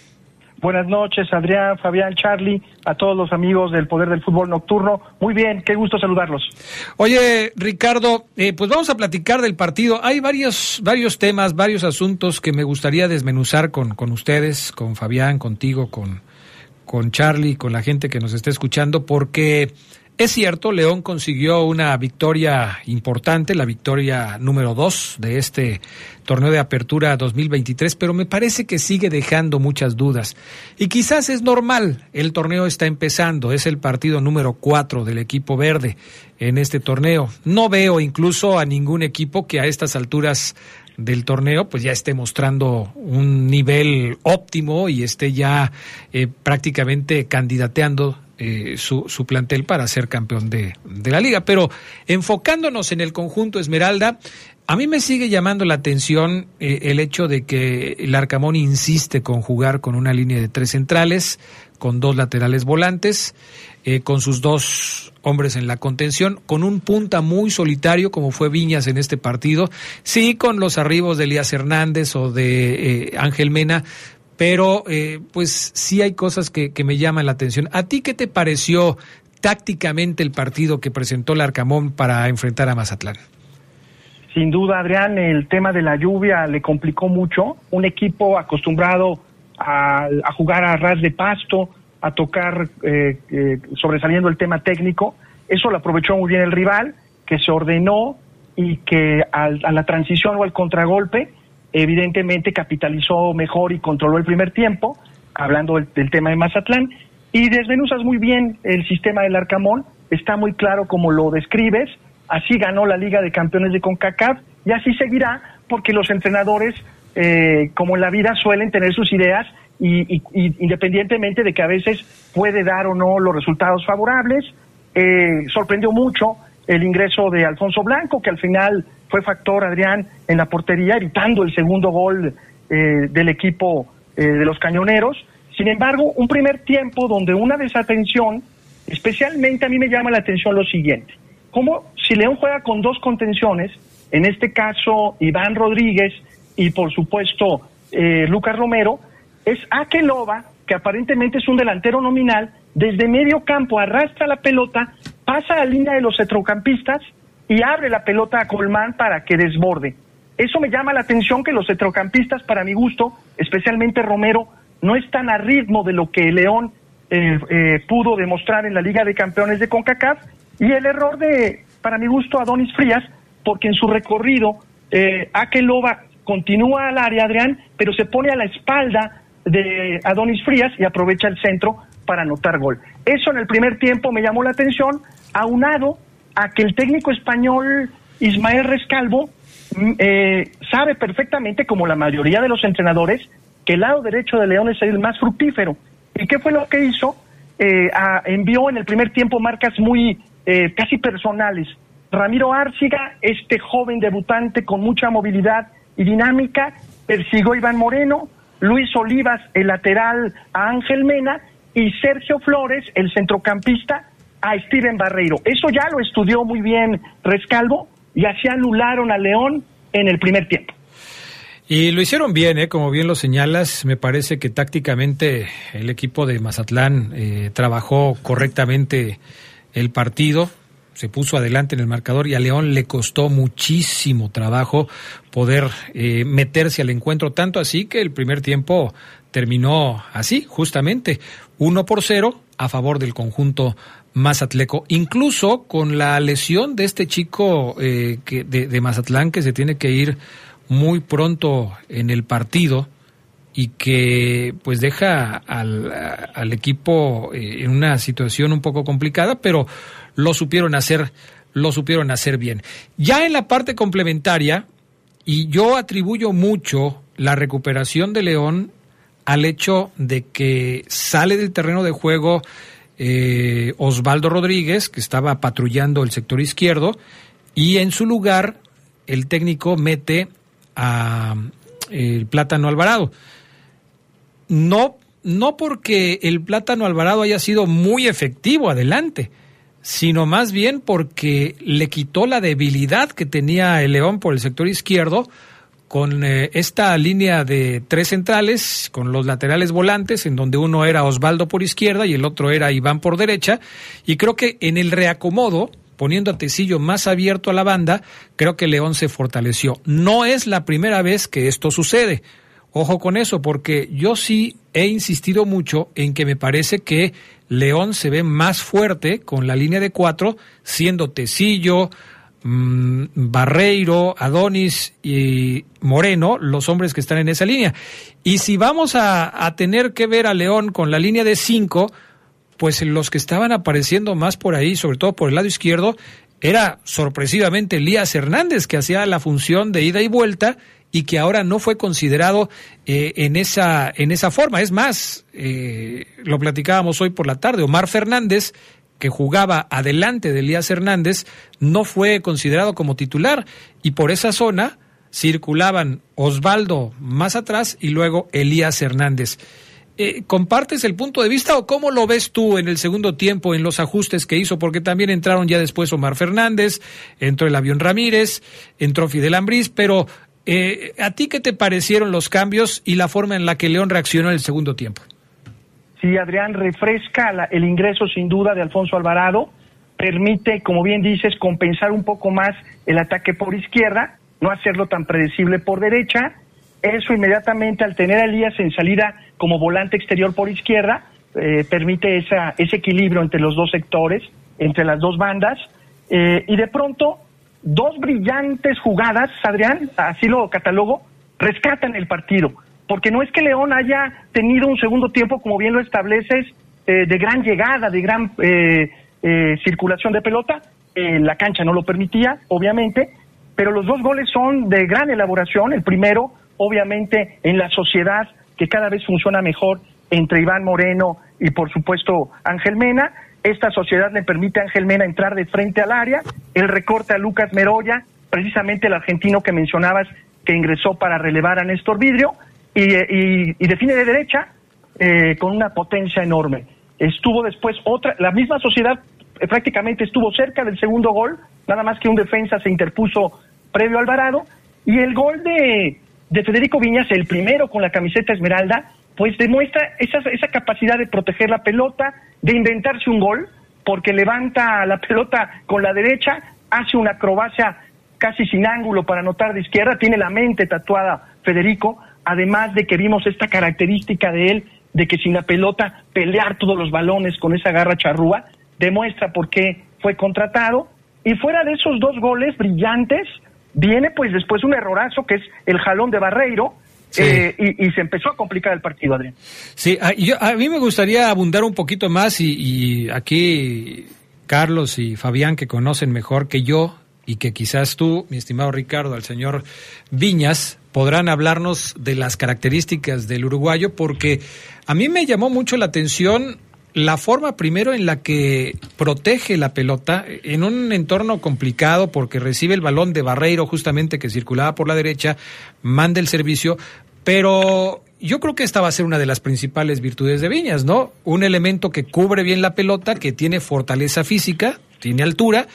Speaker 8: Buenas noches, Adrián, Fabián, Charlie, a todos los amigos del Poder del Fútbol Nocturno. Muy bien, qué gusto saludarlos.
Speaker 2: Oye, Ricardo, eh, pues vamos a platicar del partido. Hay varios, varios temas, varios asuntos que me gustaría desmenuzar con, con ustedes, con Fabián, contigo, con, con Charlie, con la gente que nos está escuchando, porque es cierto, León consiguió una victoria importante, la victoria número dos de este torneo de apertura 2023, pero me parece que sigue dejando muchas dudas. Y quizás es normal, el torneo está empezando, es el partido número cuatro del equipo verde en este torneo. No veo incluso a ningún equipo que a estas alturas del torneo pues ya esté mostrando un nivel óptimo y esté ya eh, prácticamente candidateando eh, su, su, plantel para ser campeón de, de, la liga. Pero enfocándonos en el conjunto Esmeralda, a mí me sigue llamando la atención eh, el hecho de que el Arcamón insiste con jugar con una línea de tres centrales, con dos laterales volantes, eh, con sus dos hombres en la contención, con un punta muy solitario como fue Viñas en este partido, sí con los arribos de Elías Hernández o de Ángel Mena, pero eh, pues sí hay cosas que, me llaman la atención. ¿A ti qué te pareció tácticamente el partido que presentó el Arcamón para enfrentar a Mazatlán?
Speaker 8: Sin duda, Adrián, el tema de la lluvia le complicó mucho. Un equipo acostumbrado a, jugar a ras de pasto, a tocar eh, eh, sobresaliendo el tema técnico, eso lo aprovechó muy bien el rival, que se ordenó, y que al- a la transición o al contragolpe, evidentemente capitalizó mejor y controló el primer tiempo, hablando del, del tema de Mazatlán, y desmenuzas muy bien el sistema del Arcamón, está muy claro como lo describes, así ganó la Liga de Campeones de CONCACAF y así seguirá, porque los entrenadores, eh, como en la vida, suelen tener sus ideas y, independientemente de que a veces puede dar o no los resultados favorables, eh, sorprendió mucho el ingreso de Alfonso Blanco, que al final fue factor, Adrián, en la portería, evitando el segundo gol eh, del equipo eh, de los cañoneros. Sin embargo, un primer tiempo donde una desatención, especialmente a mí me llama la atención lo siguiente, como si León juega con dos contenciones, en este caso Iván Rodríguez y por supuesto eh, Lucas Romero, es Akeloba, que aparentemente es un delantero nominal, desde medio campo arrastra la pelota, pasa a la línea de los centrocampistas y abre la pelota a Colmán para que desborde. Eso me llama la atención que los centrocampistas, para mi gusto, especialmente Romero, no están a ritmo de lo que León eh, eh, pudo demostrar en la Liga de Campeones de CONCACAF y el error de, para mi gusto, Adonis Frías, porque en su recorrido eh, Akeloba continúa al área, Adrián, pero se pone a la espalda de Adonis Frías y aprovecha el centro para anotar gol. Eso en el primer tiempo me llamó la atención, aunado a que el técnico español Ismael Rescalvo mm, eh, sabe perfectamente, como la mayoría de los entrenadores, que el lado derecho de León es el más fructífero. ¿Y qué fue lo que hizo? Eh, envió en el primer tiempo marcas muy eh, casi personales. Ramiro Árciga, este joven debutante con mucha movilidad y dinámica, persiguió a Iván Moreno, Luis Olivas, el lateral, a Ángel Mena, y Sergio Flores, el centrocampista, a Steven Barreiro. Eso ya lo estudió muy bien Rescalvo y así anularon a León en el primer tiempo.
Speaker 2: Y lo hicieron bien, ¿eh? como bien lo señalas. Me parece que tácticamente el equipo de Mazatlán eh, trabajó correctamente el partido, se puso adelante en el marcador y a León le costó muchísimo trabajo poder eh, meterse al encuentro, tanto así que el primer tiempo terminó así, justamente, uno por cero a favor del conjunto Mazatleco, incluso con la lesión de este chico eh, que, de, de Mazatlán que se tiene que ir muy pronto en el partido y que pues deja al, al equipo eh, en una situación un poco complicada, pero lo supieron hacer, lo supieron hacer bien. Ya en la parte complementaria, y yo atribuyo mucho la recuperación de León al hecho de que sale del terreno de juego eh, Osvaldo Rodríguez, que estaba patrullando el sector izquierdo, y en su lugar el técnico mete a el Plátano Alvarado. No, no porque el Plátano Alvarado haya sido muy efectivo adelante, sino más bien porque le quitó la debilidad que tenía el León por el sector izquierdo con eh, esta línea de tres centrales, con los laterales volantes, en donde uno era Osvaldo por izquierda y el otro era Iván por derecha, y creo que en el reacomodo, poniendo a Tecillo más abierto a la banda, creo que León se fortaleció. No es la primera vez que esto sucede. Ojo con eso, porque yo sí he insistido mucho en que me parece que León se ve más fuerte con la línea de cuatro, siendo Tecillo, mmm, Barreiro, Adonis y Moreno los hombres que están en esa línea. Y si vamos a, a tener que ver a León con la línea de cinco, pues los que estaban apareciendo más por ahí, sobre todo por el lado izquierdo, era sorpresivamente Elías Hernández, que hacía la función de ida y vuelta y que ahora no fue considerado eh, en, esa, en esa forma. Es más, eh, lo platicábamos hoy por la tarde, Omar Fernández, que jugaba adelante de Elías Hernández, no fue considerado como titular y por esa zona circulaban Osvaldo más atrás y luego Elías Hernández. Eh, ¿Compartes el punto de vista o cómo lo ves tú en el segundo tiempo en los ajustes que hizo? Porque también entraron ya después Omar Fernández, entró el avión Ramírez, entró Fidel Ambriz, pero eh, ¿a ti qué te parecieron los cambios y la forma en la que León reaccionó en el segundo tiempo?
Speaker 8: Sí, Adrián, refresca la, el ingreso sin duda de Alfonso Alvarado, permite, como bien dices, compensar un poco más el ataque por izquierda, no hacerlo tan predecible por derecha. Eso inmediatamente al tener a Elías en salida como volante exterior por izquierda, eh, permite esa, ese equilibrio entre los dos sectores, entre las dos bandas, eh, y de pronto dos brillantes jugadas, Adrián, así lo catalogo, rescatan el partido. Porque no es que León haya tenido un segundo tiempo, como bien lo estableces, eh, de gran llegada, de gran eh, eh, circulación de pelota. la cancha no lo permitía, obviamente, pero los dos goles son de gran elaboración. El primero, obviamente, en la sociedad que cada vez funciona mejor entre Iván Moreno y, por supuesto, Ángel Mena. Esta sociedad le permite a Ángel Mena entrar de frente al área. El recorte a Lucas Meroya, precisamente el argentino que mencionabas que ingresó para relevar a Néstor Vidrio, y, define de derecha con una potencia enorme. Estuvo después otra, la misma sociedad eh, prácticamente estuvo cerca del segundo gol, nada más que un defensa se interpuso previo al varado, y el gol de, de Federico Viñas, el primero con la camiseta esmeralda, pues demuestra esa, esa capacidad de proteger la pelota, de inventarse un gol, porque levanta la pelota con la derecha, hace una acrobacia casi sin ángulo para anotar de izquierda, tiene la mente tatuada Federico, además de que vimos esta característica de él de que sin la pelota pelear todos los balones con esa garra charrúa, demuestra por qué fue contratado. Y fuera de esos dos goles brillantes, viene pues después un errorazo que es el jalón de Barreiro, eh, y, se empezó a complicar el partido, Adrián.
Speaker 2: Sí, a, yo, a mí me gustaría abundar un poquito más y, y, aquí Carlos y Fabián, que conocen mejor que yo y que quizás tú, mi estimado Ricardo, al señor Viñas, podrán hablarnos de las características del uruguayo, porque a mí me llamó mucho la atención la forma primero en la que protege la pelota en un entorno complicado porque recibe el balón de Barreiro justamente que circulaba por la derecha, manda el servicio, pero yo creo que esta va a ser una de las principales virtudes de Viñas, ¿no? Un elemento que cubre bien la pelota, que tiene fortaleza física, tiene altura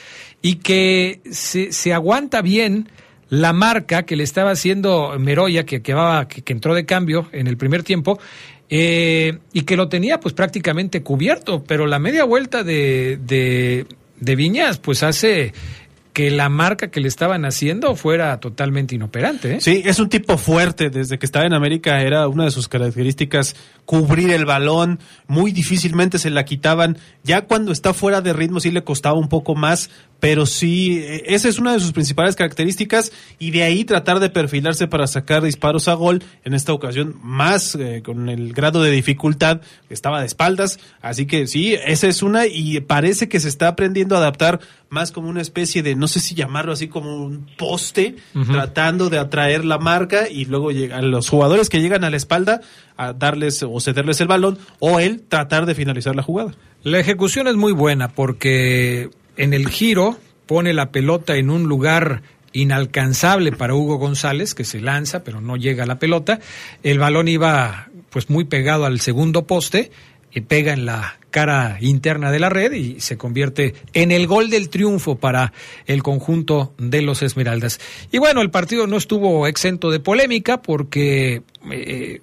Speaker 2: y que se, aguanta bien la marca que le estaba haciendo Meroya, que, que, que, entró de cambio en el primer tiempo, eh, y que lo tenía pues prácticamente cubierto, pero la media vuelta de, de, de Viñas pues hace que la marca que le estaban haciendo fuera totalmente inoperante. ¿eh?
Speaker 3: Sí, es un tipo fuerte. Desde que estaba en América era una de sus características cubrir el balón. Muy difícilmente se la quitaban. Ya cuando está fuera de ritmo sí le costaba un poco más, pero sí, esa es una de sus principales características y de ahí tratar de perfilarse para sacar disparos a gol. En esta ocasión más eh, con el grado de dificultad estaba de espaldas. Así que sí, esa es una y parece que se está aprendiendo a adaptar más como una especie de, no sé si llamarlo así como un poste, tratando de atraer la marca y luego a los jugadores que llegan a la espalda a darles o cederles el balón o él tratar de finalizar la jugada.
Speaker 2: La ejecución es muy buena porque en el giro pone la pelota en un lugar inalcanzable para Hugo González, que se lanza pero no llega a la pelota. El balón iba pues muy pegado al segundo poste y pega en la cara interna de la red y se convierte en el gol del triunfo para el conjunto de los Esmeraldas. Y bueno, el partido no estuvo exento de polémica porque eh,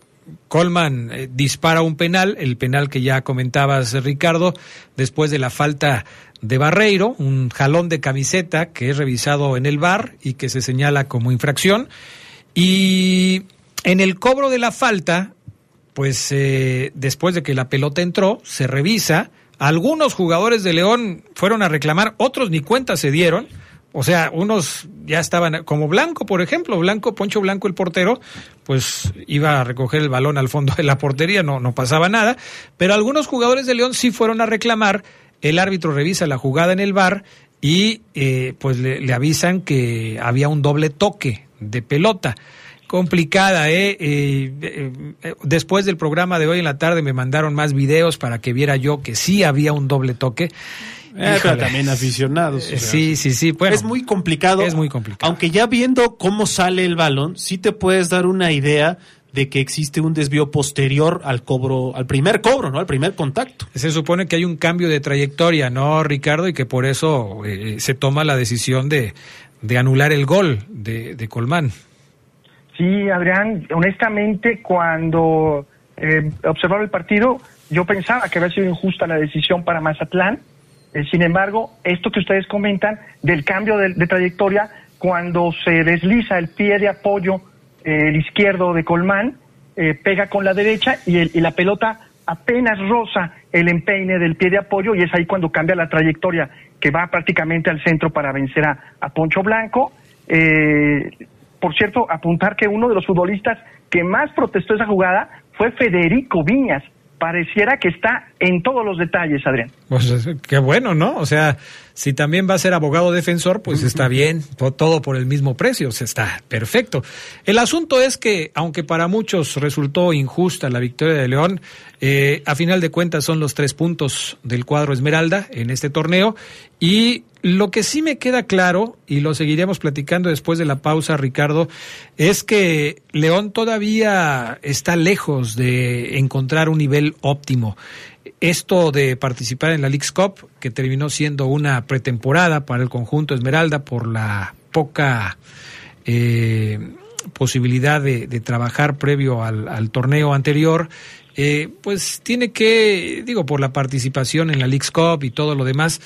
Speaker 2: Colman eh, dispara un penal, el penal que ya comentabas Ricardo, después de la falta de Barreiro, un jalón de camiseta que es revisado en el bar y que se señala como infracción. Y en el cobro de la falta, pues eh, después de que la pelota entró, se revisa. Algunos jugadores de León fueron a reclamar, otros ni cuenta se dieron. O sea, unos ya estaban, como Blanco, por ejemplo, Blanco, Poncho Blanco, el portero, pues iba a recoger el balón al fondo de la portería, no, no pasaba nada. Pero algunos jugadores de León sí fueron a reclamar. El árbitro revisa la jugada en el bar y eh, pues le avisan que había un doble toque de pelota complicada, ¿eh? ¿eh? Eh, Después del programa de hoy en la tarde me mandaron más videos para que viera yo que sí había un doble toque.
Speaker 3: Eh, también aficionados.
Speaker 2: sí, sí, sí.
Speaker 3: es muy complicado.
Speaker 2: Es muy complicado.
Speaker 3: Aunque ya viendo cómo sale el balón, sí te puedes dar una idea de que existe un desvío posterior al cobro, al primer cobro, ¿no? Al primer contacto.
Speaker 2: Se supone que hay un cambio de trayectoria, ¿no, Ricardo? Y que por eso se toma la decisión de, de anular el gol de, de Colmán.
Speaker 8: Sí, Adrián, honestamente, cuando eh, observaba el partido, yo pensaba que había sido injusta la decisión para Mazatlán. Eh, sin embargo, esto que ustedes comentan del cambio de, trayectoria, cuando se desliza el pie de apoyo, eh, el izquierdo de Colmán, pega con la derecha y, la pelota apenas roza el empeine del pie de apoyo y es ahí cuando cambia la trayectoria que va prácticamente al centro para vencer a, a Poncho Blanco. Eh, por cierto, apuntar que uno de los futbolistas que más protestó esa jugada fue Federico Viñas. Pareciera que está en todos los detalles, Adrián.
Speaker 2: Pues qué bueno, ¿no? O sea, si también va a ser abogado defensor, pues está bien, todo por el mismo precio, o sea, está perfecto. El asunto es que, aunque para muchos resultó injusta la victoria de León, eh, a final de cuentas son los tres puntos del cuadro Esmeralda en este torneo y lo que sí me queda claro, y lo seguiremos platicando después de la pausa, Ricardo, es que León todavía está lejos de encontrar un nivel óptimo. Esto de participar en la League's Cup, que terminó siendo una pretemporada para el conjunto Esmeralda por la poca eh, posibilidad de, trabajar previo al, torneo anterior, eh, pues tiene que, digo, por la participación en la League's Cup y todo lo demás,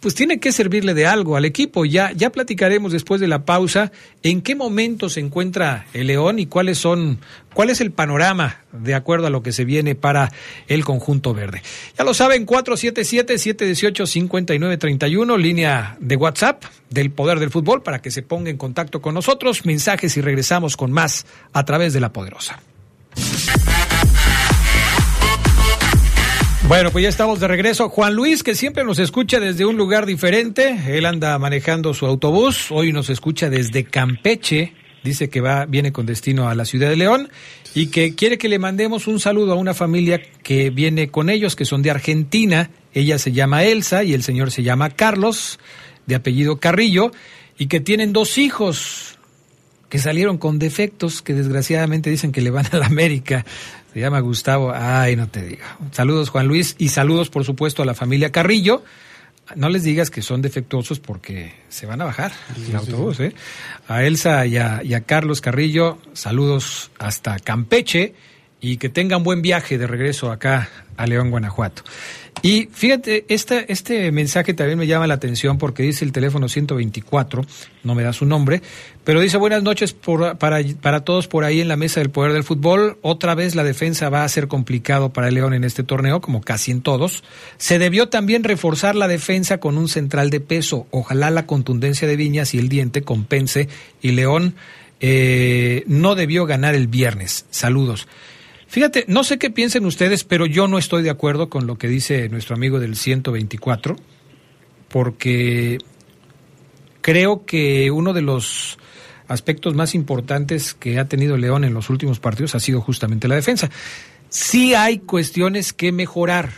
Speaker 2: pues tiene que servirle de algo al equipo. Ya, ya platicaremos después de la pausa en qué momento se encuentra el León y cuáles son, cuál es el panorama de acuerdo a lo que se viene para el conjunto verde. Ya lo saben, 477-718-5931, línea de WhatsApp del Poder del Fútbol para que se ponga en contacto con nosotros, mensajes y regresamos con más a través de la Poderosa. Bueno, pues ya estamos de regreso. Juan Luis, que siempre nos escucha desde un lugar diferente, él anda manejando su autobús, hoy nos escucha desde Campeche, dice que va, viene con destino a la ciudad de León y que quiere que le mandemos un saludo a una familia que viene con ellos, que son de Argentina. Ella se llama Elsa y el señor se llama Carlos, de apellido Carrillo, y que tienen dos hijos que salieron con defectos, que desgraciadamente dicen que le van a la América. Se llama Gustavo. Ay, no te diga. Saludos, Juan Luis. Y saludos, por supuesto, a la familia Carrillo. No les digas que son defectuosos porque se van a bajar el autobús. ¿eh? A Elsa y a, y a Carlos Carrillo, saludos hasta Campeche y que tengan buen viaje de regreso acá a León, Guanajuato. Y fíjate, este, este mensaje también me llama la atención porque dice el teléfono 124, no me da su nombre, pero dice buenas noches por, para, para todos por ahí en la mesa del poder del fútbol. Otra vez la defensa va a ser complicado para el León en este torneo, como casi en todos. Se debió también reforzar la defensa con un central de peso. Ojalá la contundencia de Viñas y el diente compense y León eh, no debió ganar el viernes. Saludos. Fíjate, no sé qué piensen ustedes, pero yo no estoy de acuerdo con lo que dice nuestro amigo del 124, porque creo que uno de los aspectos más importantes que ha tenido León en los últimos partidos ha sido justamente la defensa. Sí hay cuestiones que mejorar,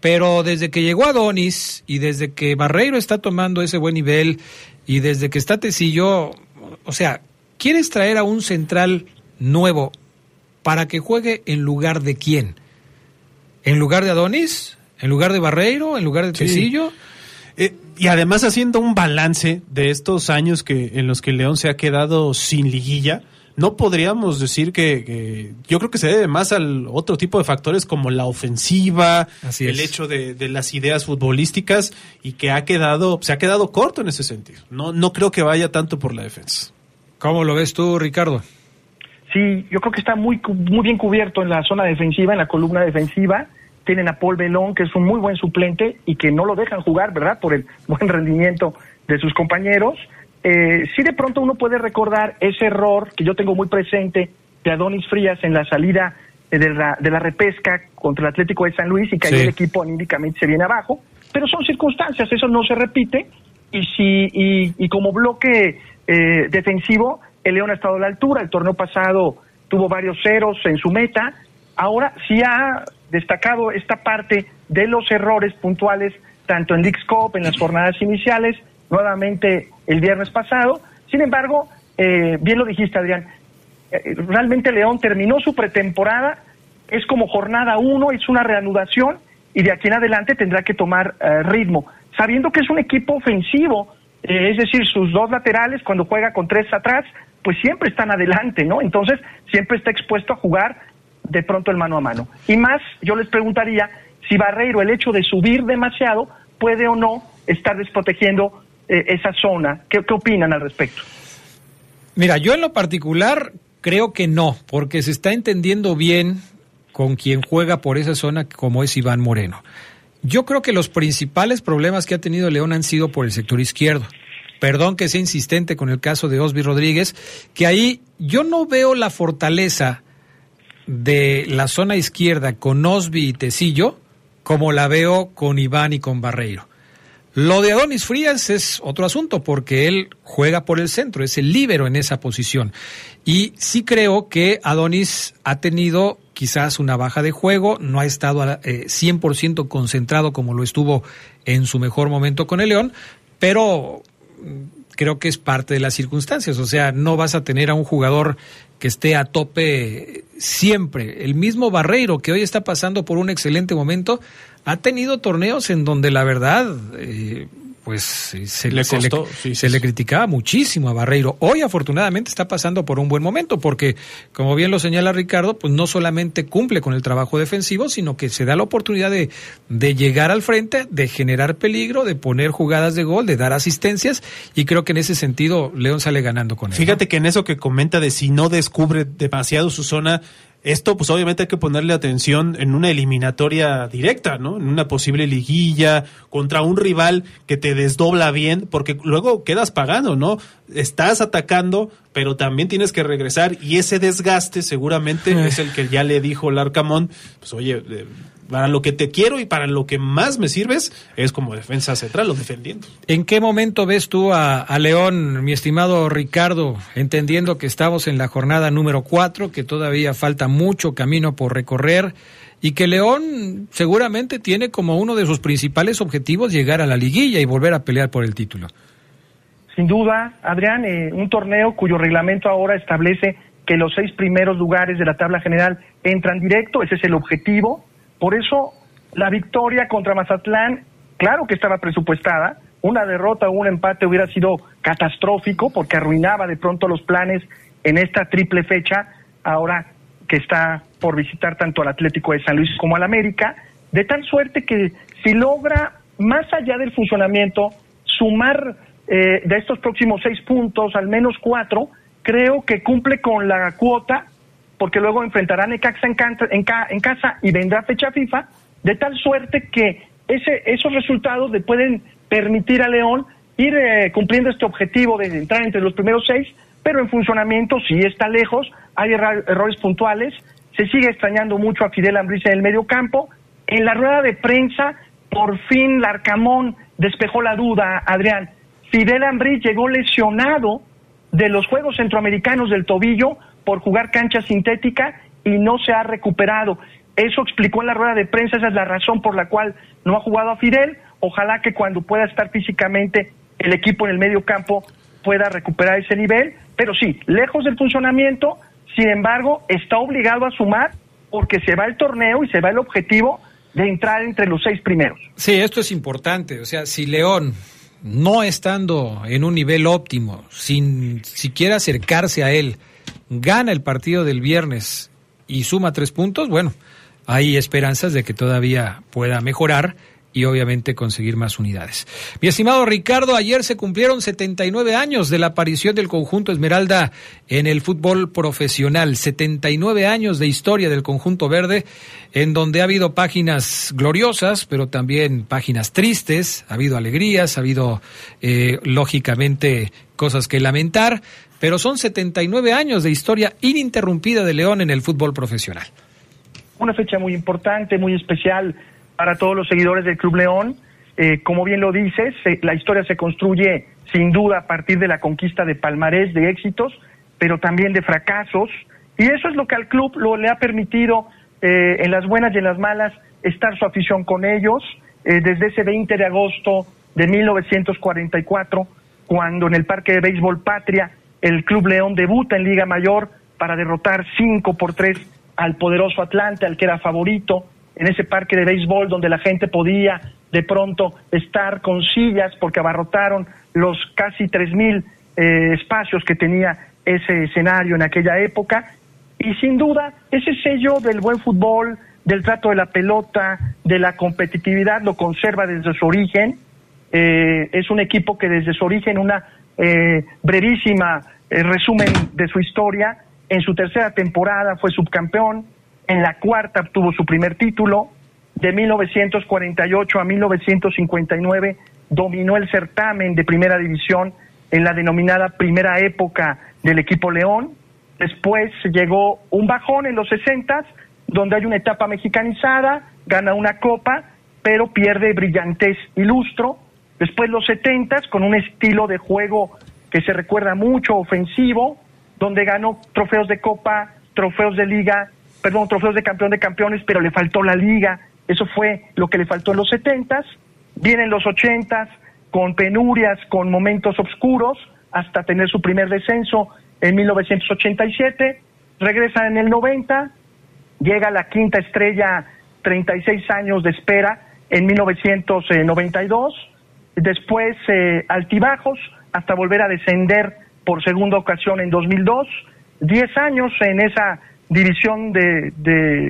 Speaker 2: pero desde que llegó Adonis y desde que Barreiro está tomando ese buen nivel y desde que está Tecillo, o sea, ¿quieres traer a un central nuevo para que juegue en lugar de quién? ¿En lugar de Adonis? ¿En lugar de Barreiro? ¿En lugar de Tecillo?
Speaker 3: Eh, y además haciendo un balance de estos años que en los que León se ha quedado sin liguilla, no podríamos decir que, yo creo que se debe más al otro tipo de factores como la ofensiva, el hecho de, de, las ideas futbolísticas y que ha quedado se ha quedado corto en ese sentido. No no creo que vaya tanto por la defensa.
Speaker 2: ¿Cómo lo ves tú, Ricardo?
Speaker 8: Sí, yo creo que está muy, muy bien cubierto en la zona defensiva, en la columna defensiva. Tienen a Paul Belón, que es un muy buen suplente y que no lo dejan jugar, ¿verdad? Por el buen rendimiento de sus compañeros. Eh, sí, de pronto uno puede recordar ese error que yo tengo muy presente de Adonis Frías en la salida de la, de la repesca contra el Atlético de San Luis y que ahí el equipo anímicamente se viene abajo. Pero son circunstancias, eso no se repite. Y, si, y, y como bloque eh, defensivo, el León ha estado a la altura, el torneo pasado tuvo varios ceros en su meta, ahora sí ha destacado esta parte de los errores puntuales, tanto en League's Cup, en las jornadas iniciales, nuevamente el viernes pasado. Sin embargo, eh, bien lo dijiste, Adrián, eh, realmente León terminó su pretemporada, es como jornada uno, es una reanudación y de aquí en adelante tendrá que tomar eh, ritmo, sabiendo que es un equipo ofensivo, es decir, sus dos laterales cuando juega con tres atrás pues siempre están adelante, ¿no? Entonces, siempre está expuesto a jugar de pronto el mano a mano. Y más, yo les preguntaría si Barreiro, el hecho de subir demasiado, puede o no estar desprotegiendo eh, esa zona. ¿Qué, ¿Qué opinan al respecto?
Speaker 2: Mira, yo en lo particular creo que no, porque se está entendiendo bien con quien juega por esa zona como es Iván Moreno. Yo creo que los principales problemas que ha tenido León han sido por el sector izquierdo. Perdón que sea insistente con el caso de Osby Rodríguez, que ahí yo no veo la fortaleza de la zona izquierda con Osby y Tecillo como la veo con Iván y con Barreiro. Lo de Adonis Frías es otro asunto porque él juega por el centro, es el líbero en esa posición. Y sí creo que Adonis ha tenido quizás una baja de juego, no ha estado eh, 100% concentrado como lo estuvo en su mejor momento con el León, pero creo que es parte de las circunstancias. O sea, no vas a tener a un jugador que esté a tope siempre. El mismo Barreiro, que hoy está pasando por un excelente momento, ha tenido torneos en donde la verdad, eh, pues se le, se le, criticaba muchísimo a Barreiro. Hoy afortunadamente está pasando por un buen momento porque, como bien lo señala Ricardo, pues no solamente cumple con el trabajo defensivo, sino que se da la oportunidad de, de llegar al frente, de generar peligro, de poner jugadas de gol, de dar asistencias y creo que en ese sentido León sale ganando con él.
Speaker 3: Fíjate que en eso que comenta de si no descubre demasiado su zona, esto, pues obviamente hay que ponerle atención en una eliminatoria directa, ¿no? En una posible liguilla contra un rival que te desdobla bien, porque luego quedas pagando, ¿no? Estás atacando, pero también tienes que regresar y ese desgaste seguramente eh. es el que ya le dijo Larcamón, pues oye, eh, para lo que te quiero y para lo que más me sirves es como defensa central o defendiendo.
Speaker 2: ¿En qué momento ves tú a, León, mi estimado Ricardo, entendiendo que estamos en la jornada número cuatro, que todavía falta mucho camino por recorrer y que León seguramente tiene como uno de sus principales objetivos llegar a la liguilla y volver a pelear por el título?
Speaker 8: Sin duda, Adrián, eh, un torneo cuyo reglamento ahora establece que los seis primeros lugares de la tabla general entran directo, ese es el objetivo por eso la victoria contra Mazatlán, claro que estaba presupuestada, una derrota o un empate hubiera sido catastrófico porque arruinaba de pronto los planes en esta triple fecha, ahora que está por visitar tanto al Atlético de San Luis como al América, de tal suerte que si logra, más allá del funcionamiento, sumar eh, de estos próximos seis puntos al menos cuatro, creo que cumple con la cuota porque luego enfrentarán Necaxa en, en, casa y vendrá fecha FIFA, de tal suerte que ese, esos resultados le pueden permitir a León ir eh, cumpliendo este objetivo de entrar entre los primeros seis, pero en funcionamiento sí está lejos, hay errores puntuales, se sigue extrañando mucho a Fidel Ambriz en el medio campo. En la rueda de prensa, por fin Larcamón despejó la duda, Adrián. Fidel Ambriz llegó lesionado de los Juegos Centroamericanos del tobillo por jugar cancha sintética y no se ha recuperado. Eso explicó en la rueda de prensa, esa es la razón por la cual no ha jugado a Fidel. Ojalá que cuando pueda estar físicamente el equipo en el medio campo pueda recuperar ese nivel, pero sí, lejos del funcionamiento, sin embargo, está obligado a sumar porque se va el torneo y se va el objetivo de entrar entre los seis primeros.
Speaker 2: Sí, esto es importante, o sea, si León no estando en un nivel óptimo, sin siquiera acercarse a él, gana el partido del viernes y suma tres puntos, bueno, hay esperanzas de que todavía pueda mejorar y obviamente conseguir más unidades. Mi estimado Ricardo, ayer se cumplieron 79 años de la aparición del conjunto Esmeralda en el fútbol profesional, 79 años de historia del conjunto verde, en donde ha habido páginas gloriosas, pero también páginas tristes, ha habido alegrías, ha habido eh, lógicamente cosas que lamentar, pero son 79 años de historia ininterrumpida de León en el fútbol profesional.
Speaker 8: Una fecha muy importante, muy especial para todos los seguidores del Club León. Eh, como bien lo dices, la historia se construye sin duda a partir de la conquista de palmarés, de éxitos, pero también de fracasos. Y eso es lo que al club lo, le ha permitido, eh, en las buenas y en las malas, estar su afición con ellos. Eh, desde ese 20 de agosto de 1944, cuando en el Parque de Béisbol Patria el Club León debuta en Liga Mayor para derrotar 5 por 3 al poderoso Atlante, al que era favorito, en ese parque de béisbol donde la gente podía de pronto estar con sillas porque abarrotaron los casi 3.000 eh, espacios que tenía ese escenario en aquella época. Y sin duda, ese sello del buen fútbol, del trato de la pelota, de la competitividad, lo conserva desde su origen. Eh, es un equipo que desde su origen, una eh, brevísima resumen de su historia, en su tercera temporada fue subcampeón, en la cuarta obtuvo su primer título, de 1948 a 1959 dominó el certamen de primera división en la denominada primera época del equipo León. Después llegó un bajón en los 60, donde hay una etapa mexicanizada, gana una copa, pero pierde brillantez y lustro. Después los 70 con un estilo de juego que se recuerda mucho, ofensivo, donde ganó trofeos de copa, trofeos de liga, perdón, trofeos de campeón de campeones, pero le faltó la liga. Eso fue lo que le faltó en los 70 Vienen los 80 con penurias, con momentos oscuros, hasta tener su primer descenso en 1987. Regresa en el 90, llega la quinta estrella, 36 años de espera en 1992. Después eh, altibajos hasta volver a descender por segunda ocasión en 2002. 10 años en esa división de,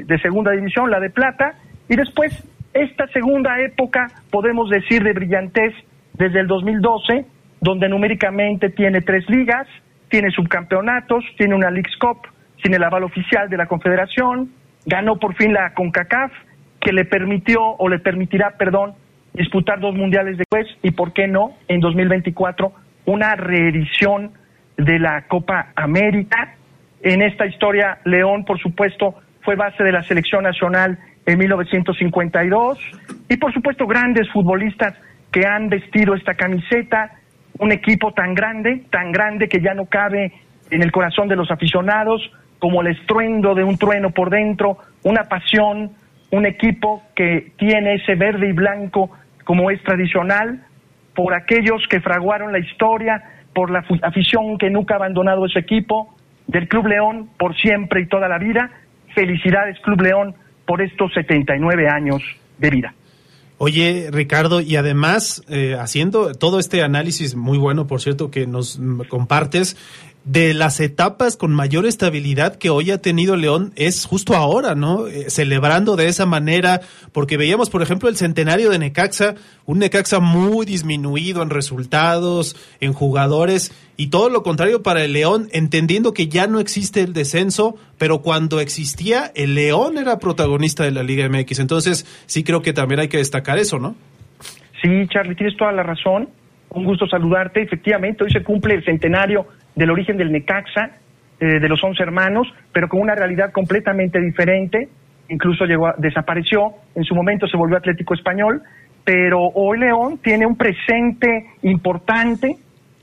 Speaker 8: de segunda división, la de plata. Y después esta segunda época, podemos decir, de brillantez desde el 2012, donde numéricamente tiene tres ligas, tiene subcampeonatos, tiene una Leagues Cup, tiene el aval oficial de la Confederación, ganó por fin la CONCACAF, que le permitió o le permitirá, perdón, disputar dos mundiales después y, ¿por qué no?, en 2024, una reedición de la Copa América. En esta historia, León, por supuesto, fue base de la selección nacional en 1952 y por supuesto grandes futbolistas que han vestido esta camiseta, un equipo tan grande, tan grande que ya no cabe en el corazón de los aficionados, como el estruendo de un trueno por dentro, una pasión, un equipo que tiene ese verde y blanco como es tradicional, por aquellos que fraguaron la historia, por la afición que nunca ha abandonado ese equipo, del Club León por siempre y toda la vida. Felicidades Club León por estos 79 años de vida.
Speaker 3: Oye, Ricardo, y además, eh, haciendo todo este análisis muy bueno, por cierto, que nos compartes, de las etapas con mayor estabilidad que hoy ha tenido León es justo ahora, ¿no? Eh, celebrando de esa manera, porque veíamos, por ejemplo, el centenario de Necaxa, un Necaxa muy disminuido en resultados, en jugadores, y todo lo contrario para el León, entendiendo que ya no existe el descenso, pero cuando existía, el León era protagonista de la Liga MX. Entonces, sí creo que también hay que destacar eso, ¿no?
Speaker 8: Sí, Charlie, tienes toda la razón. Un gusto saludarte. Efectivamente, hoy se cumple el centenario del origen del Necaxa, eh, de los once hermanos, pero con una realidad completamente diferente. Incluso llegó desapareció, en su momento se volvió Atlético Español, pero hoy León tiene un presente importante.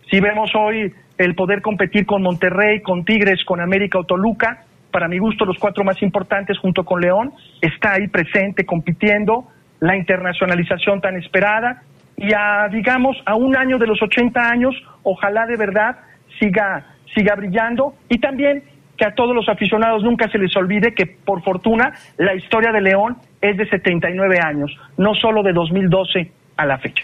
Speaker 8: Si vemos hoy el poder competir con Monterrey, con Tigres, con América o Toluca, para mi gusto los cuatro más importantes junto con León, está ahí presente compitiendo, la internacionalización tan esperada y a, digamos, a un año de los 80 años, ojalá de verdad siga, siga brillando y también que a todos los aficionados nunca se les olvide que por fortuna la historia de León es de 79 años, no solo de 2012 a la fecha.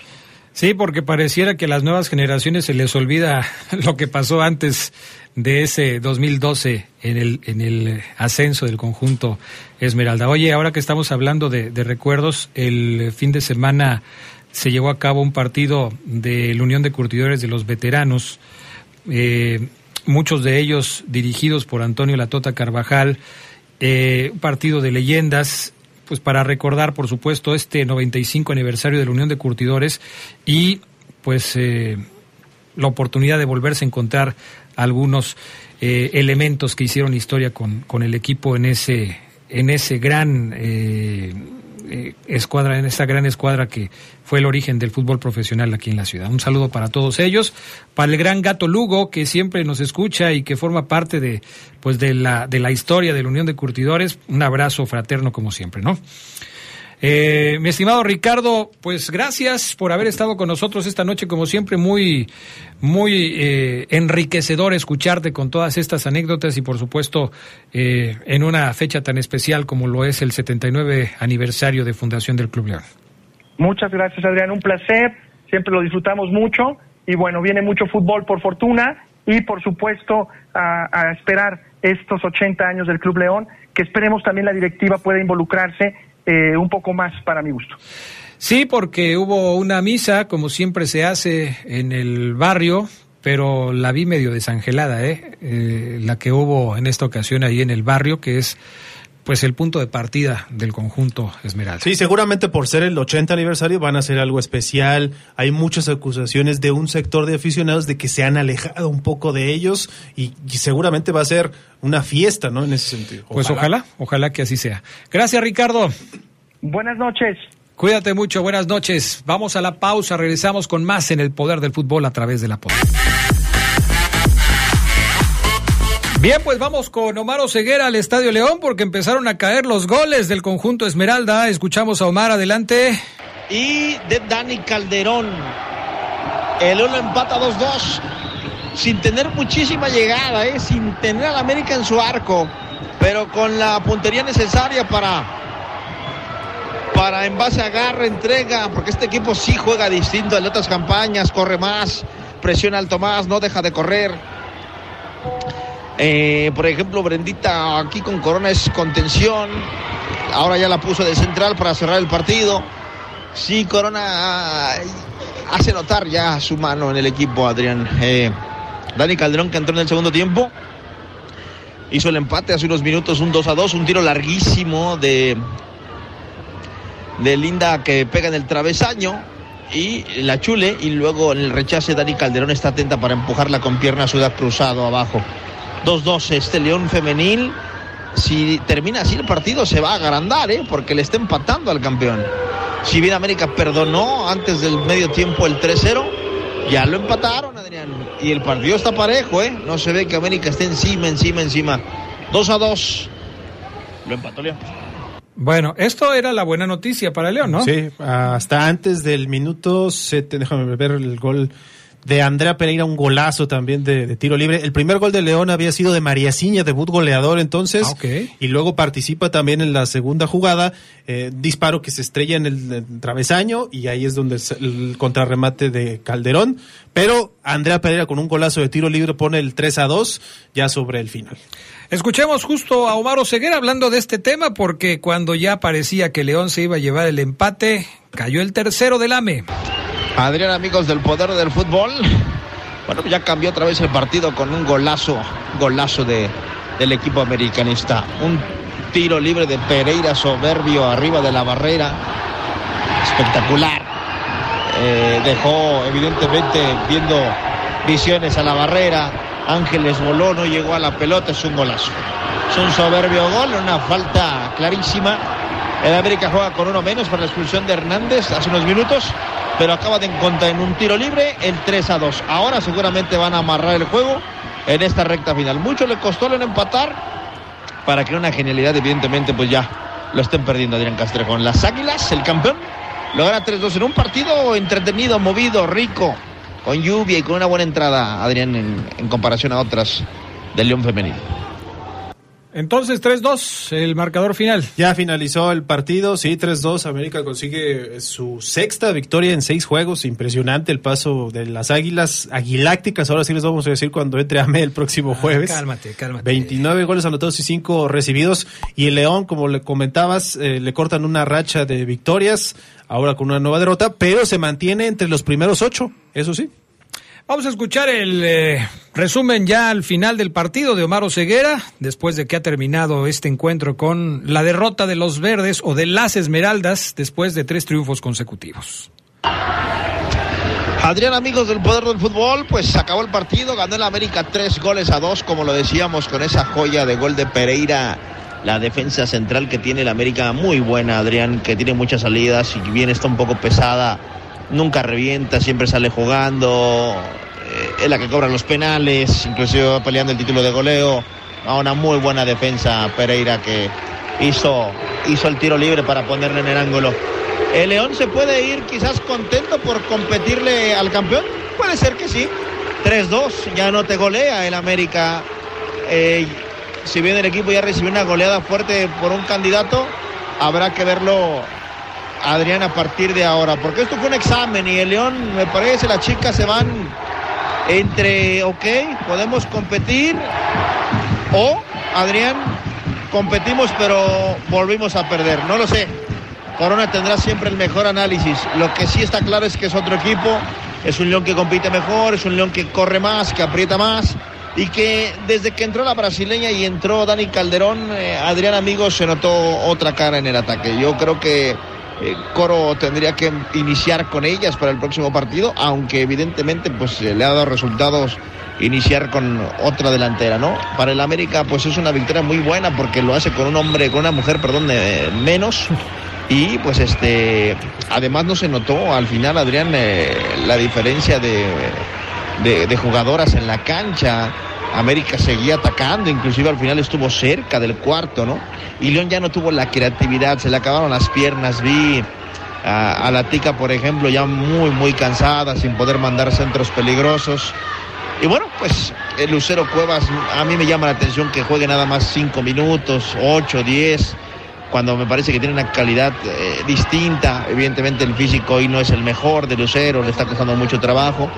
Speaker 2: Sí, porque pareciera que a las nuevas generaciones se les olvida lo que pasó antes de ese 2012 en el, en el ascenso del conjunto Esmeralda. Oye, ahora que estamos hablando de, de recuerdos, el fin de semana se llevó a cabo un partido de la Unión de Curtidores de los Veteranos eh, muchos de ellos dirigidos por Antonio Latota Carvajal, eh, un partido de leyendas, pues para recordar, por supuesto, este 95 aniversario de la Unión de Curtidores y pues eh, la oportunidad de volverse a encontrar algunos elementos que hicieron historia con, con, el equipo en ese, en ese gran eh, escuadra, en esta gran escuadra que fue el origen del fútbol profesional aquí en la ciudad. Un saludo para todos ellos, para el gran gato Lugo que siempre nos escucha y que forma parte de, pues de la, de la historia de la Unión de Curtidores. Un abrazo fraterno como siempre, ¿no? Eh, mi estimado Ricardo, pues gracias por haber estado con nosotros esta noche, como siempre, muy, muy eh, enriquecedor escucharte con todas estas anécdotas y, por supuesto, eh, en una fecha tan especial como lo es el 79 aniversario de fundación del Club León.
Speaker 8: Muchas gracias, Adrián, un placer, siempre lo disfrutamos mucho. Y bueno, viene mucho fútbol por fortuna. Y, por supuesto, a, a esperar estos 80 años del Club León, que esperemos también la directiva pueda involucrarse eh, un poco más para mi gusto.
Speaker 2: Sí, porque hubo una misa, como siempre se hace en el barrio, pero la vi medio desangelada, ¿eh? ¿eh? la que hubo en esta ocasión ahí en el barrio, que es pues el punto de partida del conjunto Esmeralda.
Speaker 3: Sí, seguramente por ser el 80 aniversario van a hacer algo especial. Hay muchas acusaciones de un sector de aficionados de que se han alejado un poco de ellos y, y seguramente va a ser una fiesta, ¿no? En ese sentido.
Speaker 2: Pues ojalá, ojalá que así sea. Gracias, Ricardo.
Speaker 8: Buenas noches.
Speaker 2: Cuídate mucho, buenas noches. Vamos a la pausa, regresamos con más en el poder del fútbol a través de la poder. Bien, pues vamos con Omar Oseguera al Estadio León porque empezaron a caer los goles del conjunto Esmeralda. Escuchamos a Omar, adelante.
Speaker 5: Y de Dani Calderón. El uno empata 2-2. Sin tener muchísima llegada, ¿eh? sin tener al América en su arco. Pero con la puntería necesaria para, para en base a garra, entrega. Porque este equipo sí juega distinto a las otras campañas. Corre más, presiona alto más, no deja de correr. Eh, por ejemplo, Brendita aquí con Corona es contención. Ahora ya la puso de central para cerrar el partido. Sí, Corona ah, hace notar ya su mano en el equipo, Adrián. Eh, Dani Calderón que entró en el segundo tiempo. Hizo el empate hace unos minutos, un 2 a 2, un tiro larguísimo de, de Linda que pega en el travesaño y la chule y luego en el rechace Dani Calderón está atenta para empujarla con pierna suda cruzado abajo. 2-2 este León femenil. Si termina así el partido se va a agrandar, ¿eh? porque le está empatando al campeón. Si bien América perdonó antes del medio tiempo el 3-0, ya lo empataron, Adrián. Y el partido está parejo, ¿eh? No se ve que América esté encima, encima, encima. 2 a 2. Lo empató León.
Speaker 2: Bueno, esto era la buena noticia para León, ¿no?
Speaker 3: Sí, hasta antes del minuto 7, déjame ver el gol de Andrea Pereira, un golazo también de, de, tiro libre. El primer gol de León había sido de María Ciña, debut goleador entonces,
Speaker 2: Ah,
Speaker 3: y luego participa también en la segunda jugada, eh, disparo que se estrella en el, el travesaño y ahí es donde es el contrarremate de Calderón, pero Andrea Pereira con un golazo de tiro libre pone el 3 a 2 ya sobre el final.
Speaker 2: Escuchemos justo a Omar Oseguera hablando de este tema porque cuando ya parecía que León se iba a llevar el empate, cayó el tercero del AME.
Speaker 5: Adrián, amigos del poder del fútbol. Bueno, ya cambió otra vez el partido con un golazo, golazo de, del equipo americanista. Un tiro libre de Pereira soberbio arriba de la barrera. Espectacular. Eh, dejó evidentemente viendo visiones a la barrera. Ángeles voló, no llegó a la pelota, es un golazo. Es un soberbio gol, una falta clarísima. El América juega con uno menos para la expulsión de Hernández hace unos minutos, pero acaba de encontrar en un tiro libre el 3 a 2. Ahora seguramente van a amarrar el juego en esta recta final. Mucho le costó el empatar para que una genialidad, evidentemente, pues ya lo estén perdiendo Adrián Castrejón. Las Águilas, el campeón, lo gana 3-2 en un partido entretenido, movido, rico, con lluvia y con una buena entrada, Adrián, en, comparación a otras del León Femenil.
Speaker 2: Entonces 3-2, el marcador final.
Speaker 3: Ya finalizó el partido, sí, 3-2. América consigue su sexta victoria en seis juegos. Impresionante el paso de las águilas aguilácticas. Ahora sí les vamos a decir cuando entre AME el próximo jueves.
Speaker 2: Ah, cálmate, cálmate.
Speaker 3: 29 goles anotados y 5 recibidos. Y el León, como le comentabas, eh, le cortan una racha de victorias. Ahora con una nueva derrota, pero se mantiene entre los primeros ocho, eso sí.
Speaker 2: Vamos a escuchar el eh, resumen ya al final del partido de Omar Ceguera, después de que ha terminado este encuentro con la derrota de los verdes o de las Esmeraldas después de tres triunfos consecutivos.
Speaker 5: Adrián, amigos del poder del fútbol, pues acabó el partido, ganó el América tres goles a dos, como lo decíamos, con esa joya de gol de Pereira. La defensa central que tiene el América muy buena, Adrián, que tiene muchas salidas y bien está un poco pesada, nunca revienta, siempre sale jugando, eh, es la que cobra los penales, inclusive peleando el título de goleo. A una muy buena defensa Pereira que hizo, hizo el tiro libre para ponerle en el ángulo. ¿El León se puede ir quizás contento por competirle al campeón? Puede ser que sí. 3-2, ya no te golea el América. Eh, si bien el equipo ya recibió una goleada fuerte por un candidato, habrá que verlo, Adrián, a partir de ahora. Porque esto fue un examen y el León, me parece, las chicas se van entre, ok, podemos competir o, Adrián, competimos pero volvimos a perder. No lo sé. Corona tendrá siempre el mejor análisis. Lo que sí está claro es que es otro equipo, es un León que compite mejor, es un León que corre más, que aprieta más, y que desde que entró la brasileña y entró Dani Calderón, eh, Adrián Amigos se notó otra cara en el ataque. Yo creo que eh, Coro tendría que iniciar con ellas para el próximo partido, aunque evidentemente pues le ha dado resultados iniciar con otra delantera, ¿no? Para el América pues es una victoria muy buena porque lo hace con un hombre, con una mujer, perdón, de menos. Y pues este, además no se notó al final, Adrián, eh, la diferencia de, de, de jugadoras en la cancha. América seguía atacando, inclusive al final estuvo cerca del cuarto, ¿no? Y León ya no tuvo la creatividad, se le acabaron las piernas, vi a, la tica, por ejemplo, ya muy, muy cansada, sin poder mandar centros peligrosos. Y bueno, pues el Lucero Cuevas, a mí me llama la atención que juegue nada más cinco minutos, ocho, diez, cuando me parece que tiene una calidad eh, distinta. Evidentemente el físico hoy no es el mejor de Lucero, le está costando mucho trabajo.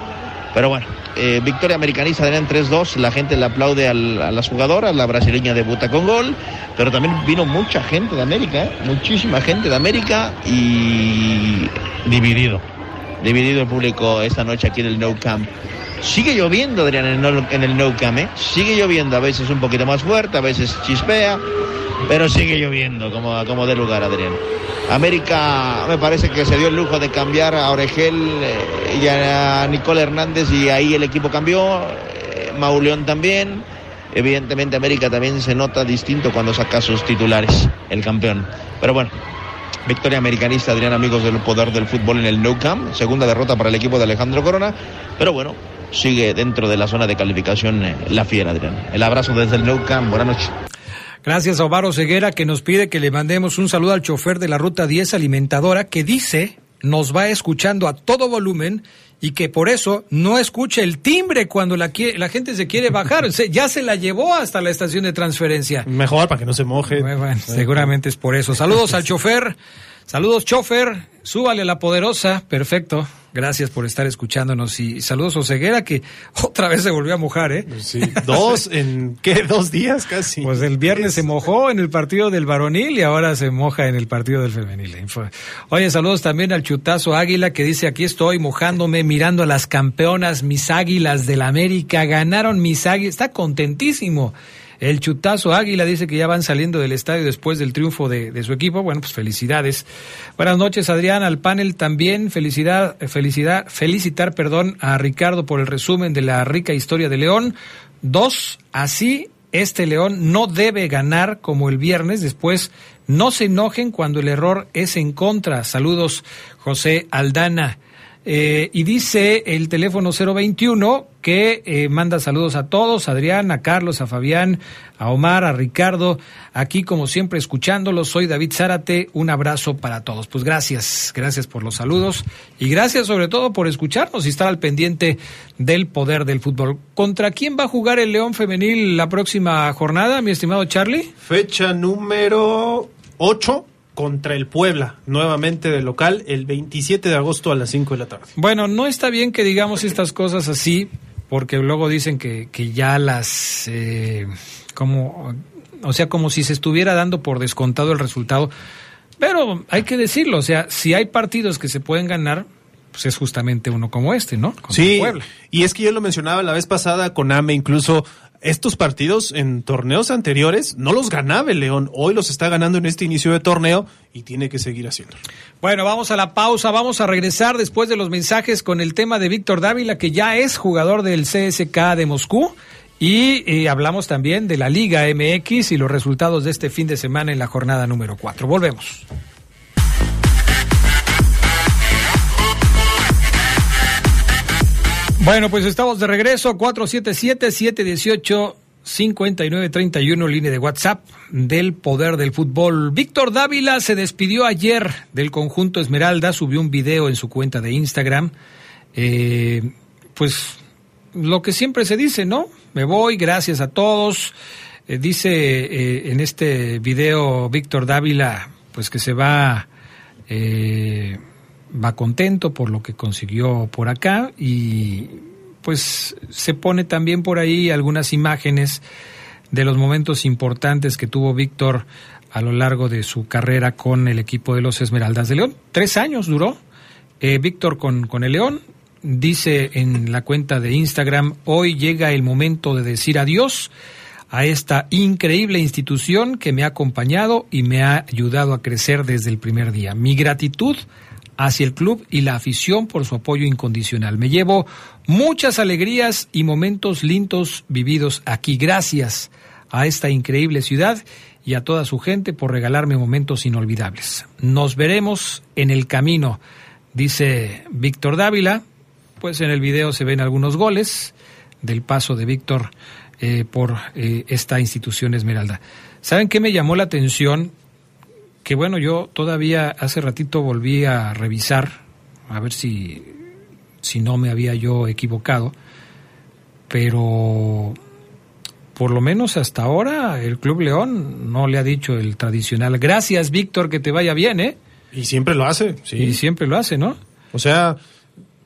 Speaker 5: Pero bueno, eh, victoria americanista en 3-2, la gente le aplaude al, a las jugadoras, la brasileña debuta con gol, pero también vino mucha gente de América, ¿eh? muchísima gente de América y dividido, dividido el público esta noche aquí en el No Camp. Sigue lloviendo, Adrián, en el, en el No Camp, ¿eh? sigue lloviendo, a veces un poquito más fuerte, a veces chispea, pero sigue lloviendo, como, como de lugar, Adrián. América me parece que se dio el lujo de cambiar a Oregel eh, y a Nicole Hernández y ahí el equipo cambió, eh, Mauleón también. Evidentemente América también se nota distinto cuando saca sus titulares, el campeón. Pero bueno, victoria americanista, Adrián, amigos del poder del fútbol en el Camp. Segunda derrota para el equipo de Alejandro Corona. Pero bueno, sigue dentro de la zona de calificación eh, la fiera, Adrián. El abrazo desde el Nou Camp. Buenas noches.
Speaker 2: Gracias a Omar Ceguera que nos pide que le mandemos un saludo al chofer de la Ruta 10 Alimentadora que dice nos va escuchando a todo volumen y que por eso no escucha el timbre cuando la, la gente se quiere bajar. Se, ya se la llevó hasta la estación de transferencia.
Speaker 3: Mejor para que no se moje.
Speaker 2: Bueno, bueno, seguramente es por eso. Saludos al chofer. Saludos, chofer. Súbale la poderosa. Perfecto. Gracias por estar escuchándonos y saludos a Oseguera que otra vez se volvió a mojar, ¿eh?
Speaker 3: Sí, dos en qué, dos días casi.
Speaker 2: Pues el viernes se mojó en el partido del varonil y ahora se moja en el partido del femenil. Oye, saludos también al chutazo Águila que dice aquí estoy mojándome mirando a las campeonas, mis águilas del América, ganaron mis águilas, está contentísimo. El chutazo Águila dice que ya van saliendo del estadio después del triunfo de, de, su equipo. Bueno, pues felicidades. Buenas noches, Adrián, al panel también. Felicidad, felicidad, felicitar, perdón, a Ricardo por el resumen de la rica historia de León. Dos, así este León no debe ganar como el viernes. Después, no se enojen cuando el error es en contra. Saludos, José Aldana. Eh, y dice el teléfono 021 que eh, manda saludos a todos, a Adrián, a Carlos, a Fabián, a Omar, a Ricardo, aquí como siempre escuchándolos, soy David Zárate, un abrazo para todos. Pues gracias, gracias por los saludos y gracias sobre todo por escucharnos y estar al pendiente del poder del fútbol. ¿Contra quién va a jugar el León Femenil la próxima jornada, mi estimado Charlie?
Speaker 3: Fecha número 8 contra el Puebla, nuevamente de local, el 27 de agosto a las 5 de la tarde.
Speaker 2: Bueno, no está bien que digamos estas cosas así, porque luego dicen que, que ya las, eh, como, o sea, como si se estuviera dando por descontado el resultado. Pero hay que decirlo, o sea, si hay partidos que se pueden ganar, pues es justamente uno como este, ¿no?
Speaker 3: Contra sí, Puebla. y es que yo lo mencionaba la vez pasada con AME, incluso estos partidos en torneos anteriores no los ganaba el León, hoy los está ganando en este inicio de torneo y tiene que seguir haciendo.
Speaker 2: Bueno, vamos a la pausa, vamos a regresar después de los mensajes con el tema de Víctor Dávila, que ya es jugador del CSK de Moscú. Y eh, hablamos también de la Liga MX y los resultados de este fin de semana en la jornada número 4. Volvemos. Bueno, pues estamos de regreso, 477-718-5931, línea de WhatsApp del Poder del Fútbol. Víctor Dávila se despidió ayer del conjunto Esmeralda, subió un video en su cuenta de Instagram. Eh, pues lo que siempre se dice, ¿no? Me voy, gracias a todos. Eh, dice eh, en este video Víctor Dávila, pues que se va... Eh, va contento por lo que consiguió por acá y pues se pone también por ahí algunas imágenes de los momentos importantes que tuvo Víctor a lo largo de su carrera con el equipo de los Esmeraldas de León. Tres años duró eh, Víctor con, con el León, dice en la cuenta de Instagram, hoy llega el momento de decir adiós a esta increíble institución que me ha acompañado y me ha ayudado a crecer desde el primer día. Mi gratitud hacia el club y la afición por su apoyo incondicional. Me llevo muchas alegrías y momentos lindos vividos aquí. Gracias a esta increíble ciudad y a toda su gente por regalarme momentos inolvidables. Nos veremos en el camino, dice Víctor Dávila. Pues en el video se ven algunos goles del paso de Víctor eh, por eh, esta institución Esmeralda. ¿Saben qué me llamó la atención? Que bueno, yo todavía hace ratito volví a revisar, a ver si, si no me había yo equivocado, pero por lo menos hasta ahora el Club León no le ha dicho el tradicional, gracias Víctor, que te vaya bien, ¿eh?
Speaker 3: Y siempre lo hace, sí.
Speaker 2: Y siempre lo hace, ¿no?
Speaker 3: O sea,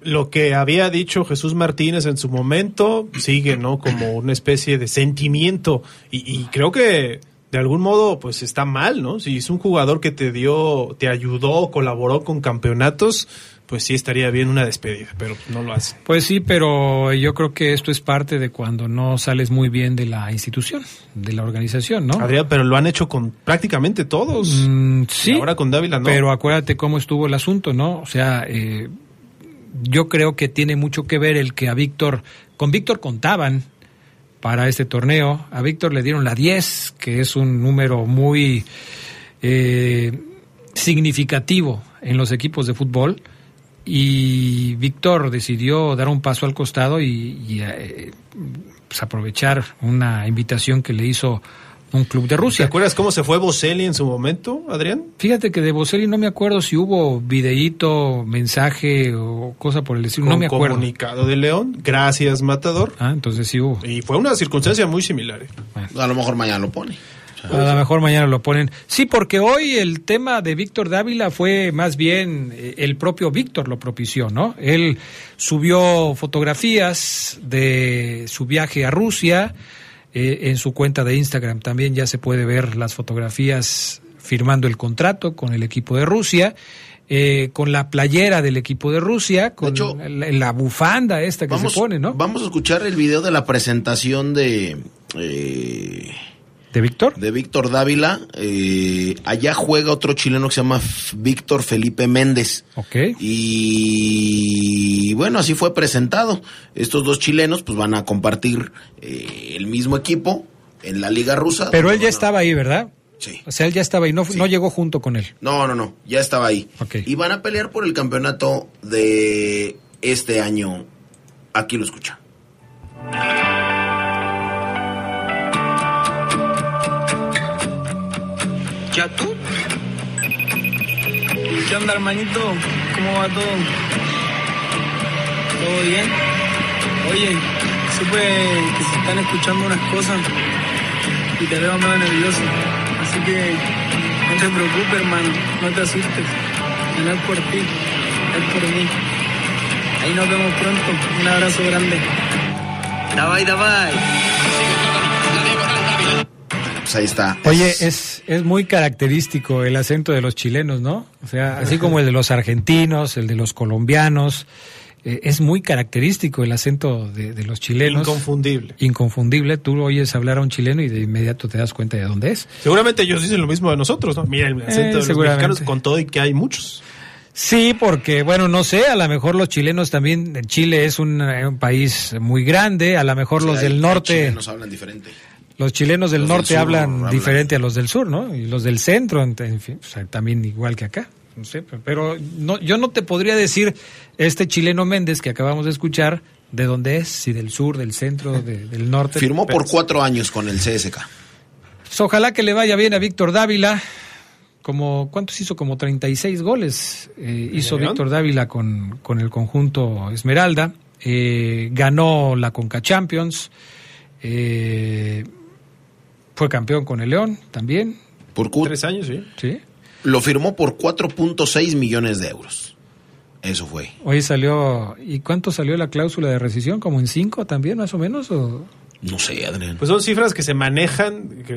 Speaker 3: lo que había dicho Jesús Martínez en su momento sigue, ¿no? Como una especie de sentimiento. Y, y, creo que de algún modo, pues está mal, ¿no? Si es un jugador que te dio, te ayudó, colaboró con campeonatos, pues sí estaría bien una despedida, pero no lo hace.
Speaker 2: Pues sí, pero yo creo que esto es parte de cuando no sales muy bien de la institución, de la organización, ¿no?
Speaker 3: Adrián, pero lo han hecho con prácticamente todos.
Speaker 2: Mm, sí.
Speaker 3: Y ahora con Dávila, ¿no?
Speaker 2: Pero acuérdate cómo estuvo el asunto, ¿no? O sea, eh, yo creo que tiene mucho que ver el que a Víctor, con Víctor contaban para este torneo, a Víctor le dieron la 10, que es un número muy eh, significativo en los equipos de fútbol, y Víctor decidió dar un paso al costado y, eh, pues aprovechar una invitación que le hizo un club de Rusia.
Speaker 3: ¿Te acuerdas cómo se fue Boselli en su momento, Adrián?
Speaker 2: Fíjate que de Boselli no me acuerdo si hubo videíto, mensaje o cosa por el estilo, no me acuerdo.
Speaker 3: comunicado de León, gracias Matador.
Speaker 2: Ah, entonces sí hubo.
Speaker 3: Y fue una circunstancia muy similar. ¿eh?
Speaker 4: Bueno. A lo mejor mañana lo pone.
Speaker 2: A lo mejor mañana lo ponen. Sí, porque hoy el tema de Víctor Dávila fue más bien eh, el propio Víctor lo propició, ¿no? Él subió fotografías de su viaje a Rusia eh, en su cuenta de Instagram. También ya se puede ver las fotografías firmando el contrato con el equipo de Rusia. Eh, con la playera del equipo de Rusia, con
Speaker 4: de hecho,
Speaker 2: la, la, bufanda esta que
Speaker 4: vamos,
Speaker 2: se pone, ¿no?
Speaker 4: Vamos a escuchar el video de la presentación de... Eh,
Speaker 2: ¿De Víctor?
Speaker 4: De Víctor Dávila. Eh, allá juega otro chileno que se llama Víctor Felipe Méndez.
Speaker 2: Ok.
Speaker 4: Y bueno, así fue presentado. Estos dos chilenos pues van a compartir eh, el mismo equipo en la liga rusa.
Speaker 2: Pero él ya estaba ahí, ¿verdad?
Speaker 4: Sí.
Speaker 2: O sea, él ya estaba ahí, no, sí. no llegó junto con él.
Speaker 4: No, no, no, ya estaba ahí.
Speaker 2: Okay.
Speaker 4: Y van a pelear por el campeonato de este año. Aquí lo escucha.
Speaker 9: ¿Ya tú? ¿Qué onda, hermanito? ¿Cómo va todo? ¿Todo bien? Oye, supe que se están escuchando unas cosas y te veo medio nervioso. Así que no te preocupes, hermano, no te asustes. No es por ti, es por mí. Ahí nos vemos pronto. Un abrazo grande. Davai, davai.
Speaker 4: Pues ahí está.
Speaker 2: Oye, es, es muy característico el acento de los chilenos, ¿no? O sea, así como el de los argentinos, el de los colombianos. Eh, es muy característico el acento de, de, los chilenos.
Speaker 3: Inconfundible.
Speaker 2: Inconfundible. Tú oyes hablar a un chileno y de inmediato te das cuenta de dónde es.
Speaker 3: Seguramente ellos dicen lo mismo de nosotros, ¿no? Mira, el acento eh, de los mexicanos con todo y que hay muchos.
Speaker 2: Sí, porque, bueno, no sé, a lo mejor los chilenos también, Chile es un, un país muy grande, a lo mejor sí, los
Speaker 4: hay,
Speaker 2: del norte...
Speaker 4: Nos hablan diferente.
Speaker 2: Los chilenos del los norte del sur, hablan, hablan, diferente a los del sur, ¿no? Y los del centro, en fin, o sea, también igual que acá. No sé, pero no, yo no te podría decir este chileno Méndez que acabamos de escuchar de dónde es, si del sur, del centro, de, del norte.
Speaker 4: Firmó por cuatro años con el CSK.
Speaker 2: Pues ojalá que le vaya bien a Víctor Dávila. Como, ¿Cuántos hizo? Como 36 goles eh, hizo Víctor Dávila con, con el conjunto Esmeralda. Eh, ganó la Conca Champions. Eh, fue campeón con el León también.
Speaker 4: Por
Speaker 3: Tres años, sí.
Speaker 2: Sí.
Speaker 4: Lo firmó por 4.6 millones de euros. Eso fue.
Speaker 2: Hoy salió. ¿Y cuánto salió la cláusula de rescisión? ¿Como en 5 también, más o menos? O...
Speaker 4: No sé, Adrián.
Speaker 3: Pues son cifras que se manejan que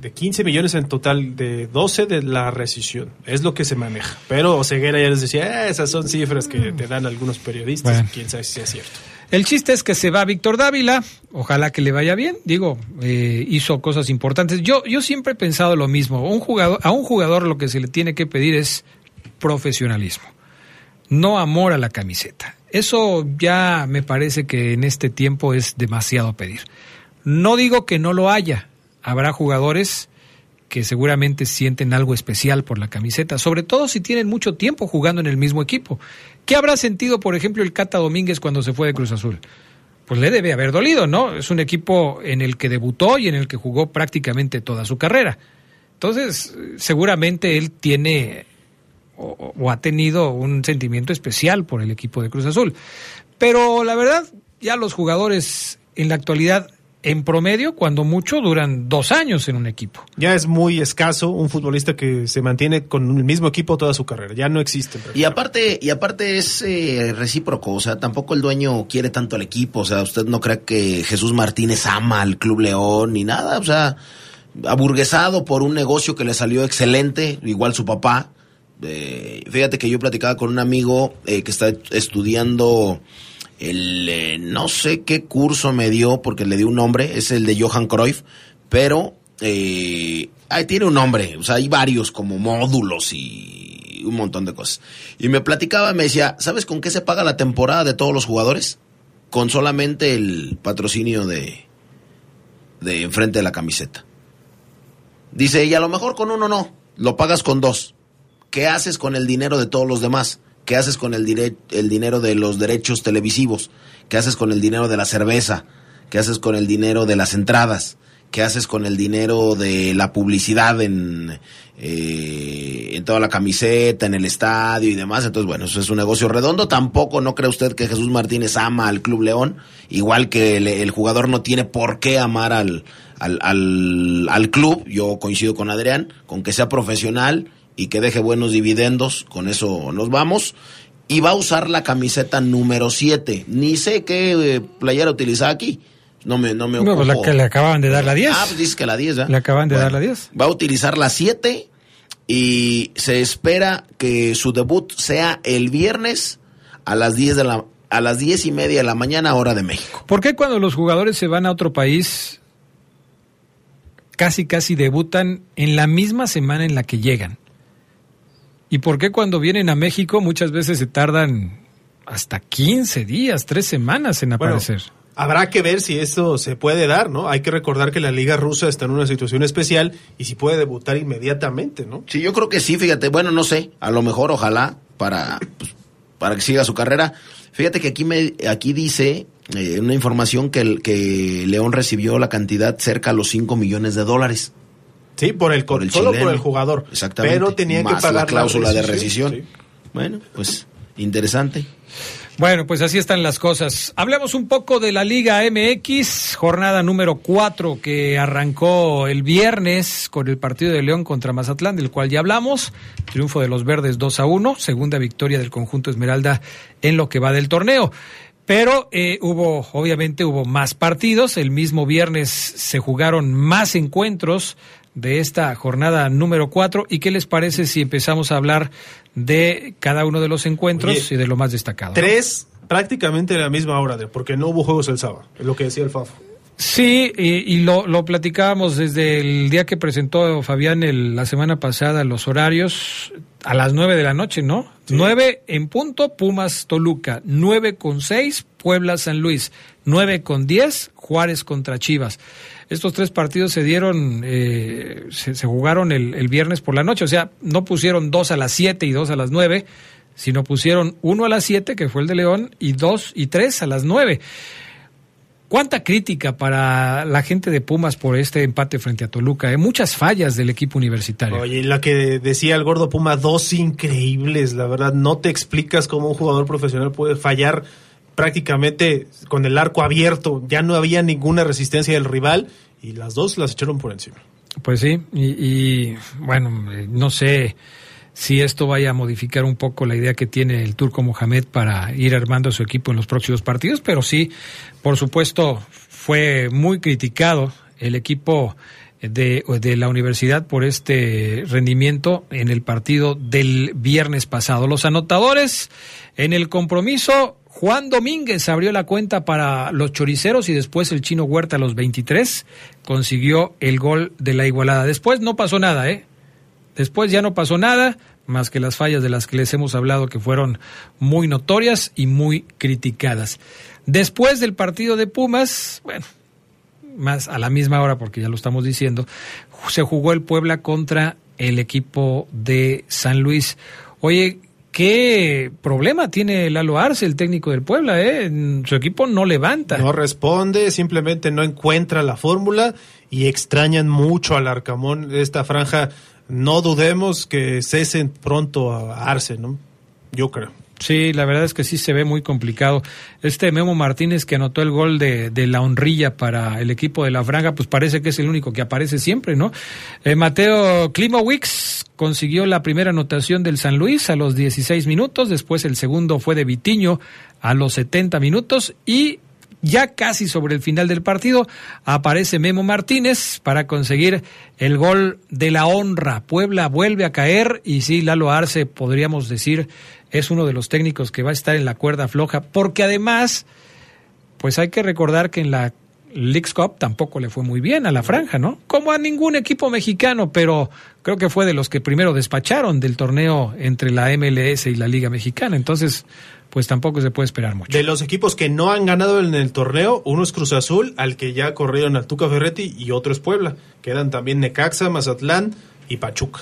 Speaker 3: de 15 millones en total, de 12 de la rescisión. Es lo que se maneja. Pero Oseguera ya les decía, "Eh, esas son cifras que te dan algunos periodistas.
Speaker 2: Bueno.
Speaker 3: Quién sabe si es cierto.
Speaker 2: El chiste es que se va Víctor Dávila, ojalá que le vaya bien, digo, eh, hizo cosas importantes. Yo, yo siempre he pensado lo mismo, un jugador, a un jugador lo que se le tiene que pedir es profesionalismo, no amor a la camiseta. Eso ya me parece que en este tiempo es demasiado pedir. No digo que no lo haya, habrá jugadores que seguramente sienten algo especial por la camiseta, sobre todo si tienen mucho tiempo jugando en el mismo equipo. ¿Qué habrá sentido, por ejemplo, el Cata Domínguez cuando se fue de Cruz Azul? Pues le debe haber dolido, ¿no? Es un equipo en el que debutó y en el que jugó prácticamente toda su carrera. Entonces, seguramente él tiene o, o ha tenido un sentimiento especial por el equipo de Cruz Azul. Pero la verdad, ya los jugadores en la actualidad, en promedio, cuando mucho, duran dos años en un equipo.
Speaker 3: Ya es muy escaso un futbolista que se mantiene con el mismo equipo toda su carrera. Ya no existe.
Speaker 4: Y aparte, y aparte es eh, recíproco, o sea, tampoco el dueño quiere tanto al equipo, o sea, usted no cree que Jesús Martínez ama al Club León ni nada, o sea, aburguesado por un negocio que le salió excelente, igual su papá. Eh, fíjate que yo platicaba con un amigo eh, que está estudiando el eh, no sé qué curso me dio porque le dio un nombre, es el de Johan Cruyff, pero eh, ahí tiene un nombre, o sea, hay varios como módulos y un montón de cosas. Y me platicaba, me decía, ¿sabes con qué se paga la temporada de todos los jugadores? Con solamente el patrocinio de de enfrente de la camiseta. Dice, y a lo mejor con uno no, lo pagas con dos. ¿Qué haces con el dinero de todos los demás? ¿Qué haces con el, dire- el dinero de los derechos televisivos? ¿Qué haces con el dinero de la cerveza? ¿Qué haces con el dinero de las entradas? ¿Qué haces con el dinero de la publicidad en, eh, en toda la camiseta, en el estadio y demás? Entonces, bueno, eso es un negocio redondo. Tampoco no cree usted que Jesús Martínez ama al Club León, igual que el, jugador no tiene por qué amar al, al, al club. Yo coincido con Adrián, con que sea profesional y que deje buenos dividendos, con eso nos vamos. Y va a usar la camiseta número 7. Ni sé qué eh, playera utilizar aquí. No me, no me
Speaker 2: No, pues la
Speaker 4: ocupo.
Speaker 2: que le acaban de dar la 10.
Speaker 4: Ah, pues dice que la 10, ¿verdad?
Speaker 2: Le acaban de
Speaker 4: Bueno,
Speaker 2: dar la 10.
Speaker 4: Va a utilizar la 7 y se espera que su debut sea el viernes a las 10 de la a las 10 y media de la mañana hora de México.
Speaker 2: ¿Por qué cuando los jugadores se van a otro país casi casi debutan en la misma semana en la que llegan? ¿Y por qué cuando vienen a México muchas veces se tardan hasta 15 días, 3 semanas en
Speaker 3: Bueno,
Speaker 2: aparecer?
Speaker 3: habrá que ver si esto se puede dar, ¿no? Hay que recordar que la Liga Rusa está en una situación especial y si puede debutar inmediatamente, ¿no?
Speaker 4: Sí, yo creo que sí, fíjate, bueno, no sé, a lo mejor, ojalá, para, pues, para que siga su carrera. Fíjate que aquí, me, aquí dice eh, una información que, el, que León recibió la cantidad cerca a los 5 millones de dólares.
Speaker 3: Sí, por el,
Speaker 4: Por el
Speaker 3: solo
Speaker 4: chileno.
Speaker 3: por el jugador.
Speaker 4: Exactamente.
Speaker 3: Pero tenía que pagar
Speaker 4: la cláusula de rescisión.
Speaker 3: Sí.
Speaker 4: Bueno, pues interesante.
Speaker 2: Bueno, pues así están las cosas. Hablemos un poco de la Liga MX, jornada número 4 que arrancó el viernes con el partido de León contra Mazatlán, del cual ya hablamos. Triunfo de los verdes 2 a 1, segunda victoria del conjunto Esmeralda en lo que va del torneo. Pero eh, hubo, obviamente hubo más partidos. El mismo viernes se jugaron más encuentros de esta jornada número 4. ¿Y qué les parece si empezamos a hablar de cada uno de los encuentros
Speaker 3: Oye,
Speaker 2: y de lo más destacado?
Speaker 3: Tres prácticamente a la misma hora, de- porque no hubo juegos el sábado, es lo que decía el Fafo.
Speaker 2: Sí, y, y lo, lo platicábamos desde el día que presentó Fabián el- la semana pasada los horarios a las nueve de la noche, ¿no? Nueve en punto, Pumas Toluca, nueve con seis, Puebla San Luis, nueve con diez, Juárez contra Chivas. Estos tres partidos se dieron, eh, se, jugaron el, viernes por la noche, o sea, no pusieron dos a las siete y dos a las nueve, sino pusieron uno a las siete, que fue el de León, y dos y tres a las nueve. ¿Cuánta crítica para la gente de Pumas por este empate frente a Toluca? ¿eh? Muchas fallas del equipo universitario.
Speaker 3: Oye, la que decía el gordo Puma, dos increíbles, la verdad, no te explicas cómo un jugador profesional puede fallar prácticamente con el arco abierto, ya no había ninguna resistencia del rival y las dos las echaron por encima.
Speaker 2: Pues sí, y, bueno, eh, no sé si esto vaya a modificar un poco la idea que tiene el turco Mohamed para ir armando su equipo en los próximos partidos, pero sí, por supuesto, fue muy criticado el equipo de, de, la universidad por este rendimiento en el partido del viernes pasado. Los anotadores en el compromiso, Juan Domínguez abrió la cuenta para los choriceros y después el chino Huerta a los 23 consiguió el gol de la igualada. Después no pasó nada, ¿eh? Después ya no pasó nada, más que las fallas de las que les hemos hablado que fueron muy notorias y muy criticadas. Después del partido de Pumas, bueno, más a la misma hora, porque ya lo estamos diciendo, se jugó el Puebla contra el equipo de San Luis. Oye, ¿qué problema tiene Lalo Arce, el técnico del Puebla? Eh? Su equipo no levanta.
Speaker 3: No responde, simplemente no encuentra la fórmula y extrañan mucho al Arcamón. Esta franja, no dudemos que cesen pronto a Arce, ¿no? Yo creo.
Speaker 2: Sí, la verdad es que sí se ve muy complicado. Este Memo Martínez que anotó el gol de, la honrilla para el equipo de la Franga, pues parece que es el único que aparece siempre, ¿no? Eh, Mateo Klimowicz consiguió la primera anotación del San Luis a los 16 minutos, después el segundo fue de Vitiño a los 70 minutos y ya casi sobre el final del partido aparece Memo Martínez para conseguir el gol de la honra. Puebla vuelve a caer y sí, Lalo Arce podríamos decir es uno de los técnicos que va a estar en la cuerda floja, porque además, pues hay que recordar que en la Leagues Cup tampoco le fue muy bien a la franja, ¿no? Como a ningún equipo mexicano, pero creo que fue de los que primero despacharon del torneo entre la MLS y la Liga Mexicana. Entonces, pues tampoco se puede esperar mucho.
Speaker 3: De los equipos que no han ganado en el torneo, uno es Cruz Azul, al que ya corrieron al Tuca Ferretti, y otro es Puebla. Quedan también Necaxa, Mazatlán y Pachuca.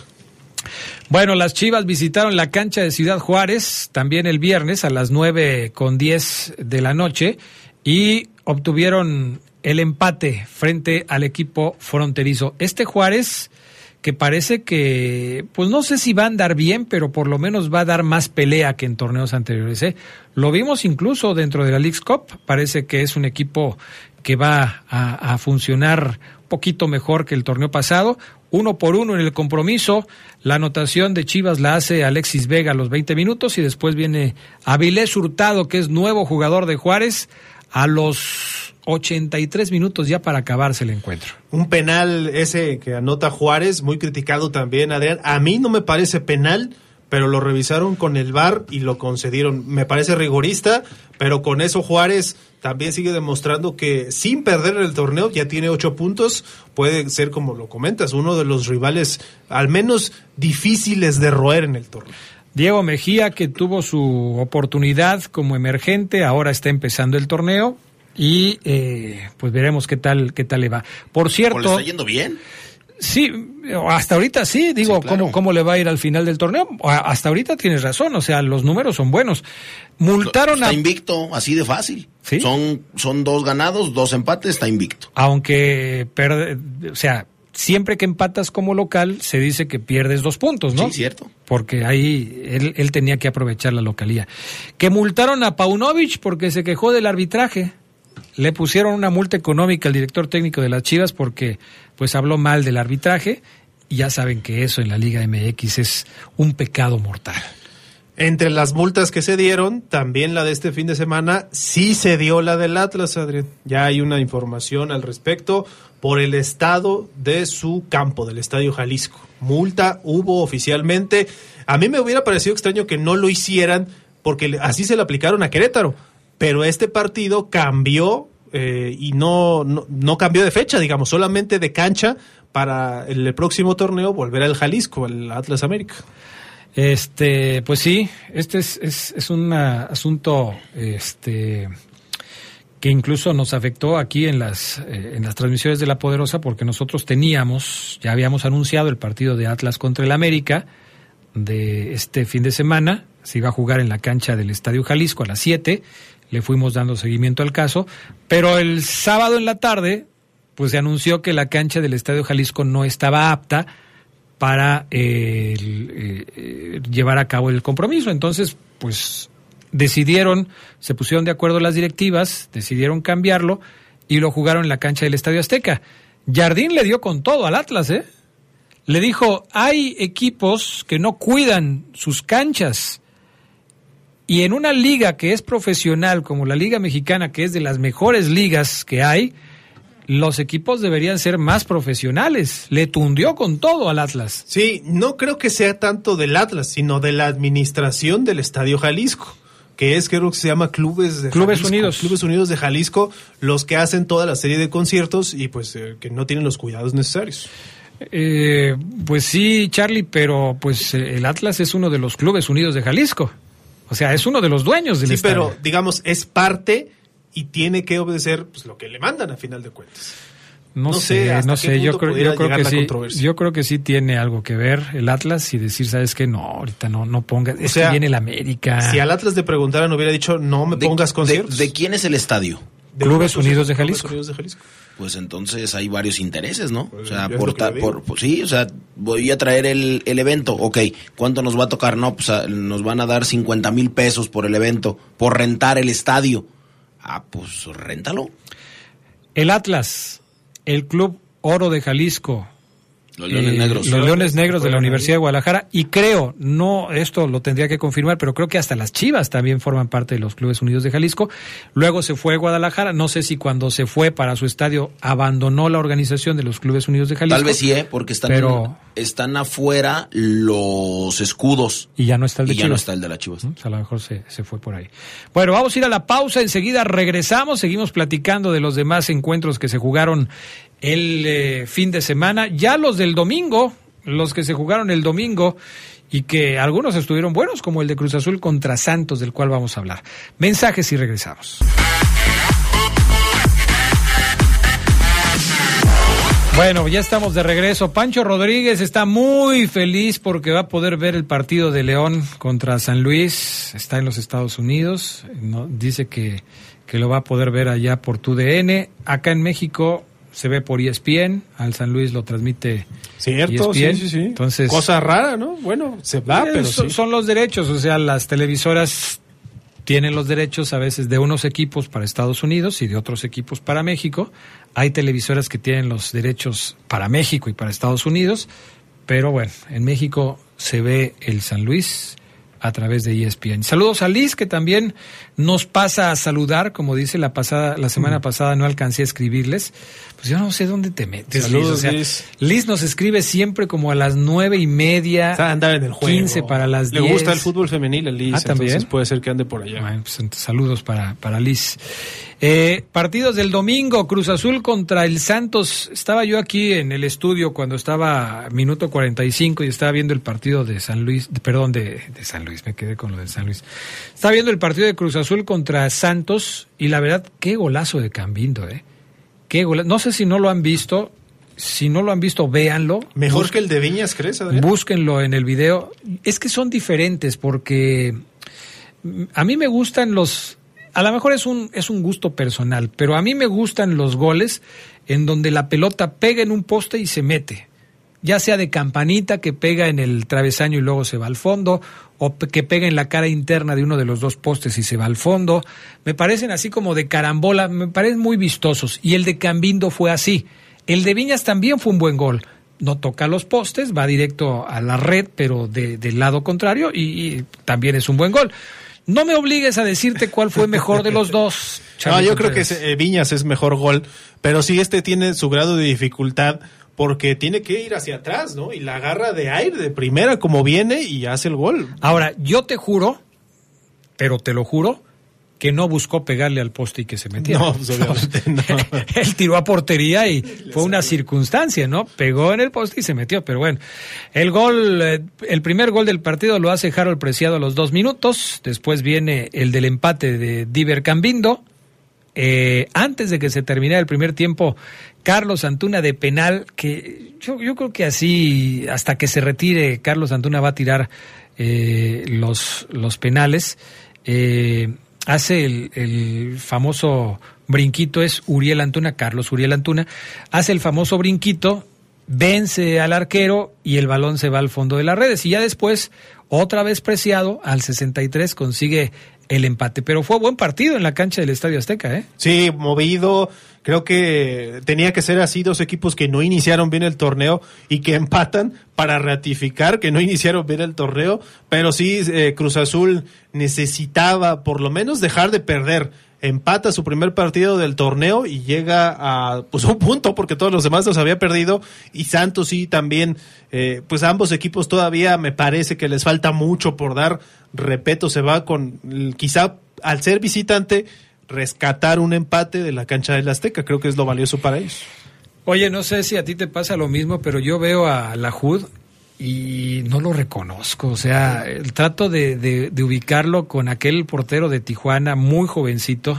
Speaker 2: Bueno, las Chivas visitaron la cancha de Ciudad Juárez también el viernes a las nueve con diez de la noche y obtuvieron el empate frente al equipo fronterizo. Este Juárez que parece que, pues no sé si va a andar bien, pero por lo menos va a dar más pelea que en torneos anteriores. ¿eh? Lo vimos incluso dentro de la League Cup, parece que es un equipo que va a, a funcionar poquito mejor que el torneo pasado. Uno por uno en el compromiso. La anotación de Chivas la hace Alexis Vega a los 20 minutos y después viene Avilés Hurtado, que es nuevo jugador de Juárez, a los 83 minutos ya para acabarse el encuentro.
Speaker 3: Un penal ese que anota Juárez, muy criticado también, Adrián. A mí no me parece penal pero lo revisaron con el VAR y lo concedieron. Me parece rigorista, pero con eso Juárez también sigue demostrando que sin perder el torneo ya tiene ocho puntos. Puede ser, como lo comentas, uno de los rivales al menos difíciles de roer en el torneo.
Speaker 2: Diego Mejía, que tuvo su oportunidad como emergente, ahora está empezando el torneo y eh, pues veremos qué tal qué tal le va. Por cierto, ¿le
Speaker 4: está yendo bien?
Speaker 2: Sí, hasta ahorita sí, digo, ¿cómo, ¿cómo le va a ir al final del torneo? Hasta ahorita tienes razón, o sea, los números son buenos. Multaron
Speaker 4: está invicto, así de fácil. Son, son dos ganados, dos empates, está invicto.
Speaker 2: Aunque, o sea, siempre que empatas como local, se dice que pierdes dos puntos, ¿no?
Speaker 4: Sí, cierto.
Speaker 2: Porque ahí él, él tenía que aprovechar la localía. Que multaron a Paunovic porque se quejó del arbitraje le pusieron una multa económica al director técnico de las Chivas porque pues habló mal del arbitraje ya saben que eso en la Liga MX es un pecado mortal.
Speaker 3: Entre las multas que se dieron, también la de este fin de semana, sí se dio la del Atlas, Adrián. Ya hay una información al respecto por el estado de su campo, del Estadio Jalisco. Multa hubo oficialmente. A mí me hubiera parecido extraño que no lo hicieran porque así se le aplicaron a Querétaro pero este partido cambió eh, y no, no, cambió de fecha, digamos, solamente de cancha para el, próximo torneo volver al Jalisco, al Atlas América.
Speaker 2: Este, pues sí, este es, es, un asunto este, que incluso nos afectó aquí en las, eh, en las transmisiones de La Poderosa porque nosotros teníamos, ya habíamos anunciado el partido de Atlas contra el América de este fin de semana, se iba a jugar en la cancha del Estadio Jalisco a las 7 le fuimos dando seguimiento al caso, pero el sábado en la tarde, pues se anunció que la cancha del Estadio Jalisco no estaba apta para eh, eh, llevar a cabo el compromiso. Entonces, pues decidieron, se pusieron de acuerdo las directivas, decidieron cambiarlo y lo jugaron en la cancha del Estadio Azteca. Jardín le dio con todo al Atlas, ¿eh? Le dijo, hay equipos que no cuidan sus canchas y en una liga que es profesional, como la Liga Mexicana, que es de las mejores ligas que hay, los equipos deberían ser más profesionales. Le tundió con todo al Atlas.
Speaker 3: Sí, no creo que sea tanto del Atlas, sino de la administración del Estadio Jalisco que es creo que se llama Clubes de
Speaker 2: Clubes
Speaker 3: Jalisco,
Speaker 2: Unidos.
Speaker 3: Clubes Unidos de Jalisco, los que hacen toda la serie de conciertos y pues eh, que no tienen los cuidados necesarios.
Speaker 2: Eh, pues sí, Charlie, pero pues eh, el Atlas es uno de los Clubes Unidos de Jalisco. O sea, es uno de los dueños del
Speaker 3: Sí,
Speaker 2: estadio.
Speaker 3: pero digamos, es parte y tiene que obedecer pues, lo que le mandan a final de cuentas.
Speaker 2: No,
Speaker 3: No
Speaker 2: sé, no sé, yo creo, yo creo que sí,
Speaker 3: controversia.
Speaker 2: yo creo que sí tiene algo que ver el Atlas y decir, sabes qué, no, ahorita no, no pongas, es
Speaker 3: sea,
Speaker 2: que viene el América.
Speaker 3: Si al Atlas le preguntaran, hubiera dicho, no me
Speaker 4: ¿De-
Speaker 3: pongas
Speaker 4: de-
Speaker 3: conciertos.
Speaker 4: ¿De, quién es el estadio?
Speaker 3: De
Speaker 2: Clubes
Speaker 3: los
Speaker 2: Unidos de
Speaker 3: Clubes
Speaker 2: Jalisco.
Speaker 3: Unidos de Jalisco.
Speaker 4: Pues entonces hay varios intereses, ¿no?
Speaker 3: Pues
Speaker 4: o sea, por, ta- por- por- sí, o sea, voy a traer el, el evento, ok, ¿cuánto nos va a tocar? No, pues a- nos van a dar 50 mil pesos por el evento, por rentar el estadio. Ah, pues réntalo.
Speaker 2: El Atlas, el Club Oro de Jalisco,
Speaker 4: Los Leones
Speaker 2: eh,
Speaker 4: Negros.
Speaker 2: Los Leones Negros de la Universidad de Guadalajara. Y creo, no, esto lo tendría que confirmar, pero creo que hasta las Chivas también forman parte de los Clubes Unidos de Jalisco. Luego se fue a Guadalajara. No sé si cuando se fue para su estadio abandonó la organización de los Clubes Unidos de Jalisco.
Speaker 4: Tal vez sí, ¿eh? Porque están,
Speaker 2: Pero-
Speaker 4: están afuera los escudos.
Speaker 2: Y ya no está el de
Speaker 4: y ya no
Speaker 2: Chivas.
Speaker 4: está el de la Chivas.
Speaker 2: ¿no? O sea, a lo mejor se, se fue por ahí. Bueno, vamos a ir a la pausa, enseguida regresamos, seguimos platicando de los demás encuentros que se jugaron el eh, fin de semana, ya los del domingo, los que se jugaron el domingo y que algunos estuvieron buenos, como el de Cruz Azul contra Santos, del cual vamos a hablar. Mensajes y regresamos. Bueno, ya estamos de regreso. Pancho Rodríguez está muy feliz porque va a poder ver el partido de León contra San Luis. Está en los Estados Unidos. Dice que, que lo va a poder ver allá por TUDN. Acá en México se ve por E ESPN. Al San Luis lo transmite
Speaker 3: Cierto,
Speaker 2: ESPN.
Speaker 3: sí, sí, sí.
Speaker 2: Entonces,
Speaker 3: Cosa rara, ¿no? Bueno, se va,
Speaker 2: eh,
Speaker 3: pero
Speaker 2: son,
Speaker 3: sí.
Speaker 2: son los derechos. O sea, las televisoras tienen los derechos a veces de unos equipos para Estados Unidos y de otros equipos para México. Hay televisoras que tienen los derechos para México y para Estados Unidos, pero bueno, en México se ve el San Luis a través de E ESPN. Saludos a Liz que también nos pasa a saludar, como dice la pasada, la semana pasada no alcancé a escribirles. Pues yo no sé dónde te metes.
Speaker 3: Saludos,
Speaker 2: Liz. O sea,
Speaker 3: Liz.
Speaker 2: Liz nos escribe siempre como a las nueve y media.
Speaker 3: A andar en el juego.
Speaker 2: 15 para las
Speaker 3: Le
Speaker 2: 10.
Speaker 3: gusta el fútbol femenil, el Liz,
Speaker 2: Ah, ¿también?
Speaker 3: entonces puede ser que ande por allá.
Speaker 2: Bueno, pues, saludos para, para Liz. Eh, partidos del domingo, Cruz Azul contra el Santos. Estaba yo aquí en el estudio cuando estaba minuto 45 y estaba viendo el partido de San Luis, perdón, de, de San Luis, me quedé con lo de San Luis. Estaba viendo el partido de Cruz Azul contra Santos y la verdad, qué golazo de Cambindo, ¿eh? Qué No sé si no lo han visto, si no lo han visto, véanlo.
Speaker 3: Mejor que el de Viñas, ¿crees, Adrián?
Speaker 2: Búsquenlo en el video. Es que son diferentes porque mm, a mí me gustan los. A lo mejor es un, es un gusto personal, pero a mí me gustan los goles en donde la pelota pega en un poste y se mete. Ya sea de campanita que pega en el travesaño y luego se va al fondo, o que pega en la cara interna de uno de los dos postes y se va al fondo. Me parecen así como de carambola, me parecen muy vistosos. Y el de Cambindo fue así. El de Viñas también fue un buen gol. No toca los postes, va directo a la red, pero de- del lado contrario, y, y también es un buen gol. No me obligues a decirte cuál fue mejor de los dos.
Speaker 3: No,
Speaker 2: Charlie
Speaker 3: yo creo que eh, Viñas es mejor gol, pero sí este tiene su grado de dificultad porque tiene que ir hacia atrás, ¿no? Y la agarra de aire, de primera, como viene y hace el gol.
Speaker 2: Ahora, yo te juro, pero te lo juro, que no buscó pegarle al poste y que se metiera.
Speaker 3: No, pues, obviamente no.
Speaker 2: Él tiró a portería y fue una circunstancia, ¿no? Pegó en el poste y se metió, pero bueno. El gol, eh, el primer gol del partido lo hace Harold Preciado a los dos minutos. Después viene el del empate de Diver Cambindo. Eh, antes de que se terminara el primer tiempo, Carlos Antuna de penal, que yo, yo creo que así, hasta que se retire, Carlos Antuna va a tirar eh, los, los penales. Eh, hace el, el famoso brinquito, es Uriel Antuna, Carlos Uriel Antuna, hace el famoso brinquito, vence al arquero y el balón se va al fondo de las redes. Y ya después, otra vez preciado, al 63 consigue el empate. Pero fue buen partido en la cancha del Estadio Azteca, ¿eh?
Speaker 3: Sí, movido. Creo que tenía que ser así dos equipos que no iniciaron bien el torneo y que empatan para ratificar que no iniciaron bien el torneo. Pero sí, eh, Cruz Azul necesitaba por lo menos dejar de perder empata su primer partido del torneo y llega a pues un punto porque todos los demás los había perdido y Santos sí también eh, pues ambos equipos todavía me parece que les falta mucho por dar repito se va con quizá al ser visitante rescatar un empate de la cancha del Azteca creo que es lo valioso para ellos
Speaker 2: Oye, no sé si a ti te pasa lo mismo, pero yo veo a la HUD y no lo reconozco. O sea, trato de, ubicarlo con aquel portero de Tijuana muy jovencito,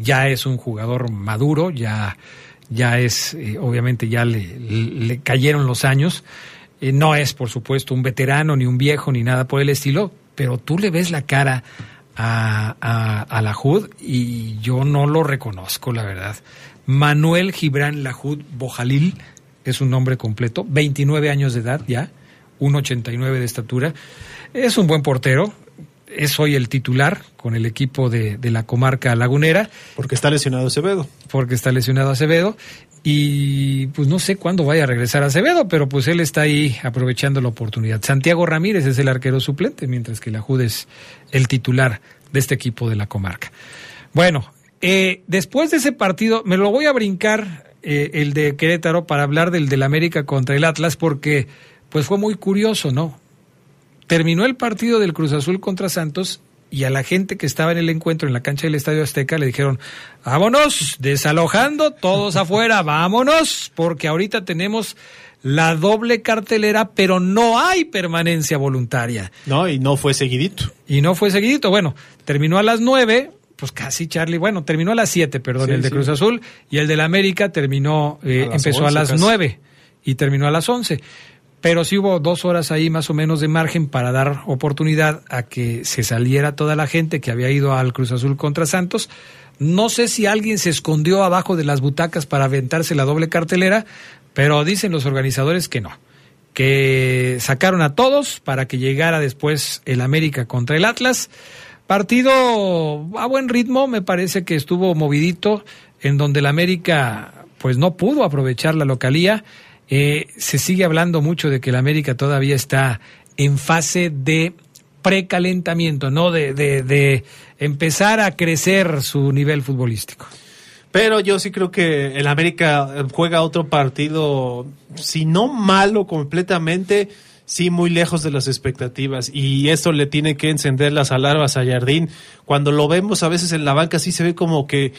Speaker 2: ya es un jugador maduro, ya, ya es, eh, obviamente ya le, le, cayeron los años. Eh, no es, por supuesto, un veterano, ni un viejo, ni nada por el estilo, pero tú le ves la cara a, a, a y yo no lo reconozco, la verdad. Manuel Gibran Lajud Bojalil, es un nombre completo, 29 años de edad ya, 1,89 de estatura. Es un buen portero, es hoy el titular con el equipo de, de, la comarca lagunera.
Speaker 3: Porque está lesionado Acevedo.
Speaker 2: Porque está lesionado Acevedo. Y pues no sé cuándo vaya a regresar Acevedo, pero pues él está ahí aprovechando la oportunidad. Santiago Ramírez es el arquero suplente, mientras que Lajud es el titular de este equipo de la comarca. Bueno, eh, después de ese partido, me lo voy a brincar eh, el de Querétaro para hablar del del América contra el Atlas, porque pues fue muy curioso, ¿no? Terminó el partido del Cruz Azul contra Santos y a la gente que estaba en el encuentro en la cancha del Estadio Azteca le dijeron, vámonos, desalojando, todos afuera, vámonos, porque ahorita tenemos la doble cartelera, pero no hay permanencia voluntaria.
Speaker 3: No, y no fue seguidito.
Speaker 2: Y no fue seguidito. Bueno, terminó a las nueve, pues casi Charlie, bueno, terminó a las 7, perdón, el de Cruz Azul, y el del América terminó, eh, empezó a las nueve 9 y terminó a las 11. Pero sí hubo dos horas ahí más o menos de margen para dar oportunidad a que se saliera toda la gente que había ido al Cruz Azul contra Santos. No sé si alguien se escondió abajo de las butacas para aventarse la doble cartelera, pero dicen los organizadores que no, que sacaron a todos para que llegara después el América contra el Atlas. Partido a buen ritmo, me parece que estuvo movidito, en donde el América pues no pudo aprovechar la localía. Eh, se sigue hablando mucho de que el América todavía está en fase de precalentamiento, ¿no? De, de, de empezar a crecer su nivel futbolístico.
Speaker 3: Pero yo sí creo que el América juega otro partido, si no malo completamente, sí muy lejos de las expectativas y eso le tiene que encender las alarmas a Jardín. Cuando lo vemos a veces en la banca sí se ve como que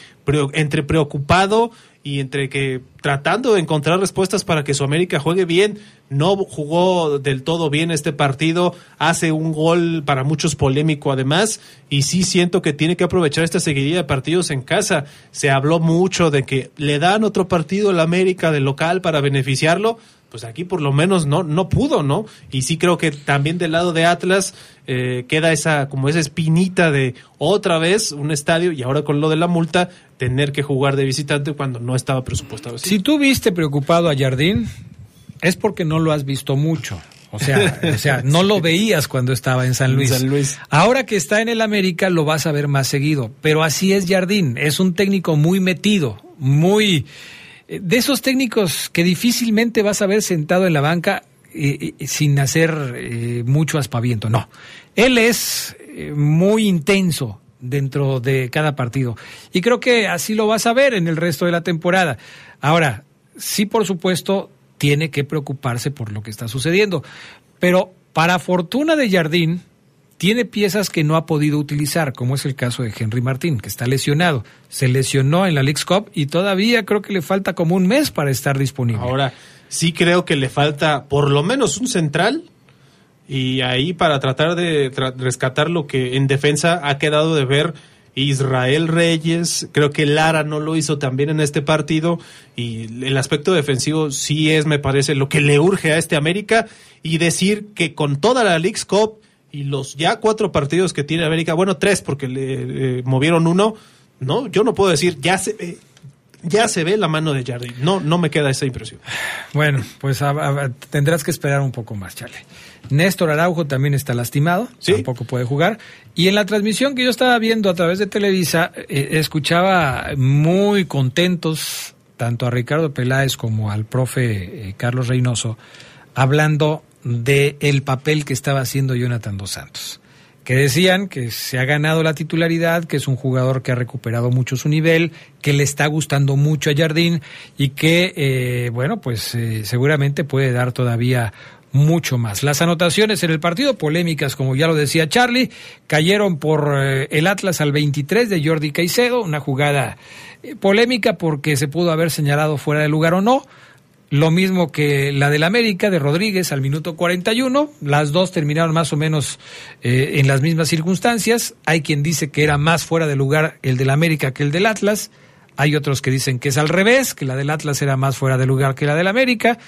Speaker 3: entre preocupado y entre que tratando de encontrar respuestas para que su América juegue bien, no jugó del todo bien este partido, hace un gol para muchos polémico además, y sí siento que tiene que aprovechar esta seguidilla de partidos en casa. Se habló mucho de que le dan otro partido al América de local para beneficiarlo, pues aquí por lo menos no, no pudo, ¿no? Y sí creo que también del lado de Atlas eh, queda esa, como esa espinita de otra vez un estadio y ahora con lo de la multa, tener que jugar de visitante cuando no estaba presupuestado
Speaker 2: así. Si tú viste preocupado a Jardín, es porque no lo has visto mucho. O sea, o sea, no lo veías cuando estaba en San Luis.
Speaker 3: San Luis.
Speaker 2: Ahora que está en el América lo vas a ver más seguido. Pero así es Jardín. Es un técnico muy metido, muy de esos técnicos que difícilmente vas a ver sentado en la banca eh, eh, sin hacer eh, mucho aspaviento. No, él es muy intenso dentro de cada partido y creo que así lo vas a ver en el resto de la temporada. Ahora, sí, por supuesto, tiene que preocuparse por lo que está sucediendo, pero para fortuna de Jardín, tiene piezas que no ha podido utilizar, como es el caso de Henry Martín, que está lesionado. Se lesionó en la League's Cup y todavía creo que le falta como un mes para estar disponible.
Speaker 3: Ahora, sí creo que le falta por lo menos un central y ahí para tratar de rescatar lo que en defensa ha quedado de ver Israel Reyes, creo que Lara no lo hizo también en este partido. Y el aspecto defensivo sí es, me parece, lo que le urge a este América. Y decir que con toda la League's Cup y los ya cuatro partidos que tiene América, bueno, tres porque le movieron uno, no, yo no puedo decir, ya se, ya se ve la mano de Jardín, no, no me queda esa impresión.
Speaker 2: Bueno, pues tendrás que esperar un poco más, Charlie. Néstor Araujo también está lastimado, tampoco puede jugar. Y en la transmisión que yo estaba viendo a través de Televisa, eh, escuchaba muy contentos tanto a Ricardo Peláez como al profe eh, Carlos Reynoso hablando de el papel que estaba haciendo Jonathan Dos Santos, que decían que se ha ganado la titularidad, que es un jugador que ha recuperado mucho su nivel, que le está gustando mucho a Jardín y que, eh, bueno, pues eh, seguramente puede dar todavía mucho más. Las anotaciones en el partido, polémicas, como ya lo decía Charlie, cayeron por eh, el Atlas al 23 de Jordi Caicedo, una jugada eh, polémica porque se pudo haber señalado fuera de lugar o no. Lo mismo que la del América de Rodríguez al minuto 41. Las dos terminaron más o menos eh, en las mismas circunstancias. Hay quien dice que era más fuera de lugar el del América que el del Atlas. Hay otros que dicen que es al revés, que la del Atlas era más fuera de lugar que la del América.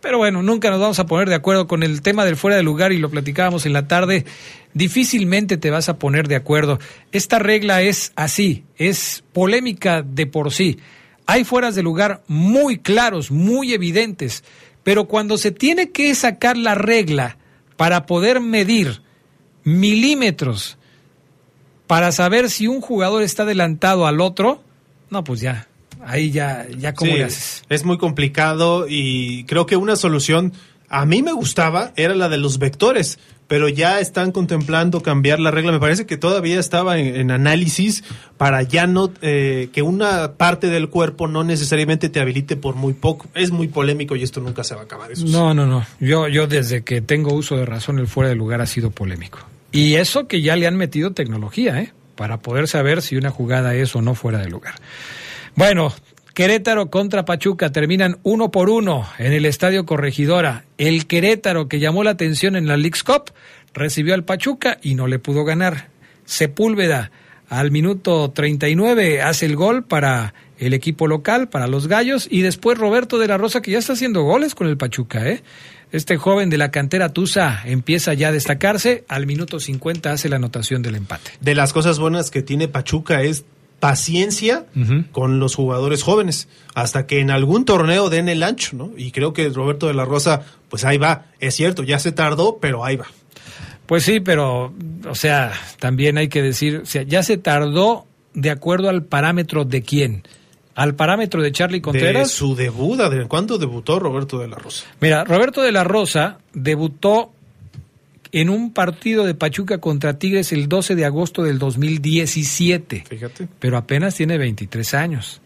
Speaker 2: Pero bueno, nunca nos vamos a poner de acuerdo con el tema del fuera de lugar y lo platicábamos en la tarde. Difícilmente te vas a poner de acuerdo. Esta regla es así, es polémica de por sí. Hay fueras de lugar muy claros, muy evidentes, pero cuando se tiene que sacar la regla para poder medir milímetros para saber si un jugador está adelantado al otro, no, pues ya, ahí ya, ya cómo
Speaker 3: Sí,
Speaker 2: le haces.
Speaker 3: Es muy complicado y creo que una solución a mí me gustaba era la de los vectores, pero ya están contemplando cambiar la regla. Me parece que todavía estaba en, análisis para ya no eh, que una parte del cuerpo no necesariamente te habilite por muy poco. Es muy polémico y esto nunca se va a acabar. Eso.
Speaker 2: No, no, no. Yo, yo desde que tengo uso de razón, el fuera de lugar ha sido polémico. Y eso que ya le han metido tecnología, ¿eh? Para poder saber si una jugada es o no fuera de lugar. Bueno, Querétaro contra Pachuca terminan uno por uno en el Estadio Corregidora. El Querétaro que llamó la atención en la League's Cup recibió al Pachuca y no le pudo ganar. Sepúlveda al minuto 39 hace el gol para el equipo local, para los Gallos, y después Roberto de la Rosa que ya está haciendo goles con el Pachuca, ¿eh? Este joven de la cantera Tusa empieza ya a destacarse, al minuto 50 hace la anotación del empate.
Speaker 3: De las cosas buenas que tiene Pachuca es paciencia con los jugadores jóvenes hasta que en algún torneo den el ancho, ¿no? Y creo que Roberto de la Rosa, pues ahí va. Es cierto, ya se tardó, pero ahí va.
Speaker 2: Pues sí, pero, o sea, también hay que decir, o sea, ya se tardó de acuerdo al parámetro de quién. Al parámetro de Charlie
Speaker 3: De
Speaker 2: Contreras.
Speaker 3: su debut, Adrián. ¿Cuándo debutó Roberto de la Rosa?
Speaker 2: Mira, Roberto de la Rosa debutó en un partido de Pachuca contra Tigres el 12 de agosto del 2017.
Speaker 3: Fíjate.
Speaker 2: Pero apenas tiene 23 años.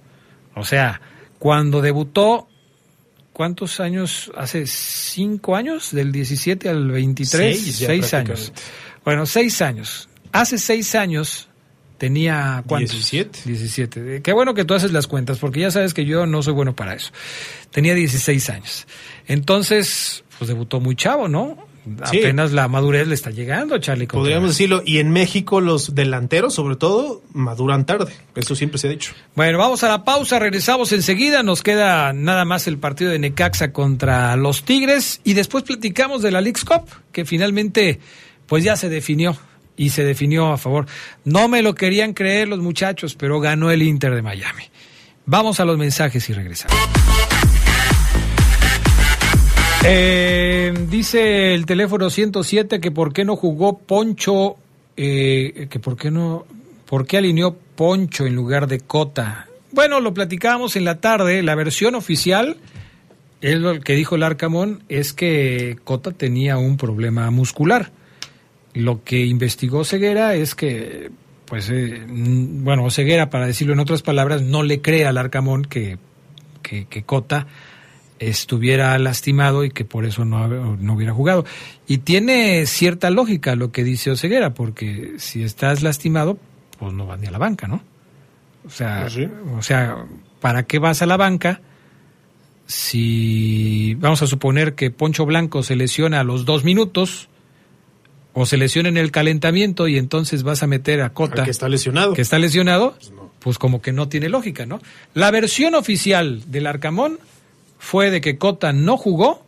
Speaker 2: O sea, cuando debutó, ¿cuántos años? Hace cinco años, del 17 al 23.
Speaker 3: Seis ya
Speaker 2: seis años.
Speaker 3: prácticamente.
Speaker 2: Bueno, seis años. Hace seis años tenía ¿cuántos?
Speaker 3: 17.
Speaker 2: 17. Eh, Qué bueno que tú haces las cuentas, porque ya sabes que yo no soy bueno para eso. Tenía 16 años. Entonces, pues debutó muy chavo, ¿no?
Speaker 3: Sí.
Speaker 2: Apenas la madurez le está llegando Charlie Contreras.
Speaker 3: Podríamos decirlo. Y en México los delanteros, sobre todo, maduran tarde. Eso siempre se ha dicho.
Speaker 2: Bueno, vamos a la pausa, regresamos enseguida, nos queda nada más el partido de Necaxa contra los Tigres y después platicamos de la League's Cup, que finalmente pues ya se definió y se definió a favor. No me lo querían creer los muchachos, pero ganó el Inter de Miami. Vamos a los mensajes y regresamos. Eh, dice el teléfono 107 que por qué no jugó Poncho, eh, que por qué no, por qué alineó Poncho en lugar de Cota. Bueno, lo platicábamos en la tarde, la versión oficial, es lo que dijo el Arcamón, es que Cota tenía un problema muscular. Lo que investigó Ceguera es que, pues, eh, bueno, Ceguera, para decirlo en otras palabras, no le cree al Arcamón que, que, que Cota estuviera lastimado y que por eso no, no hubiera jugado. Y tiene cierta lógica lo que dice Oseguera, porque si estás lastimado, pues no vas ni a la banca, ¿no? O sea,
Speaker 3: Pues sí.
Speaker 2: o sea, ¿para qué vas a la banca si vamos a suponer que Poncho Blanco se lesiona a los dos minutos o se lesiona en el calentamiento y entonces vas a meter a Cota
Speaker 3: Al que está lesionado.
Speaker 2: que está lesionado, pues como que no tiene lógica, ¿no? La versión oficial del Arcamón fue de que Cota no jugó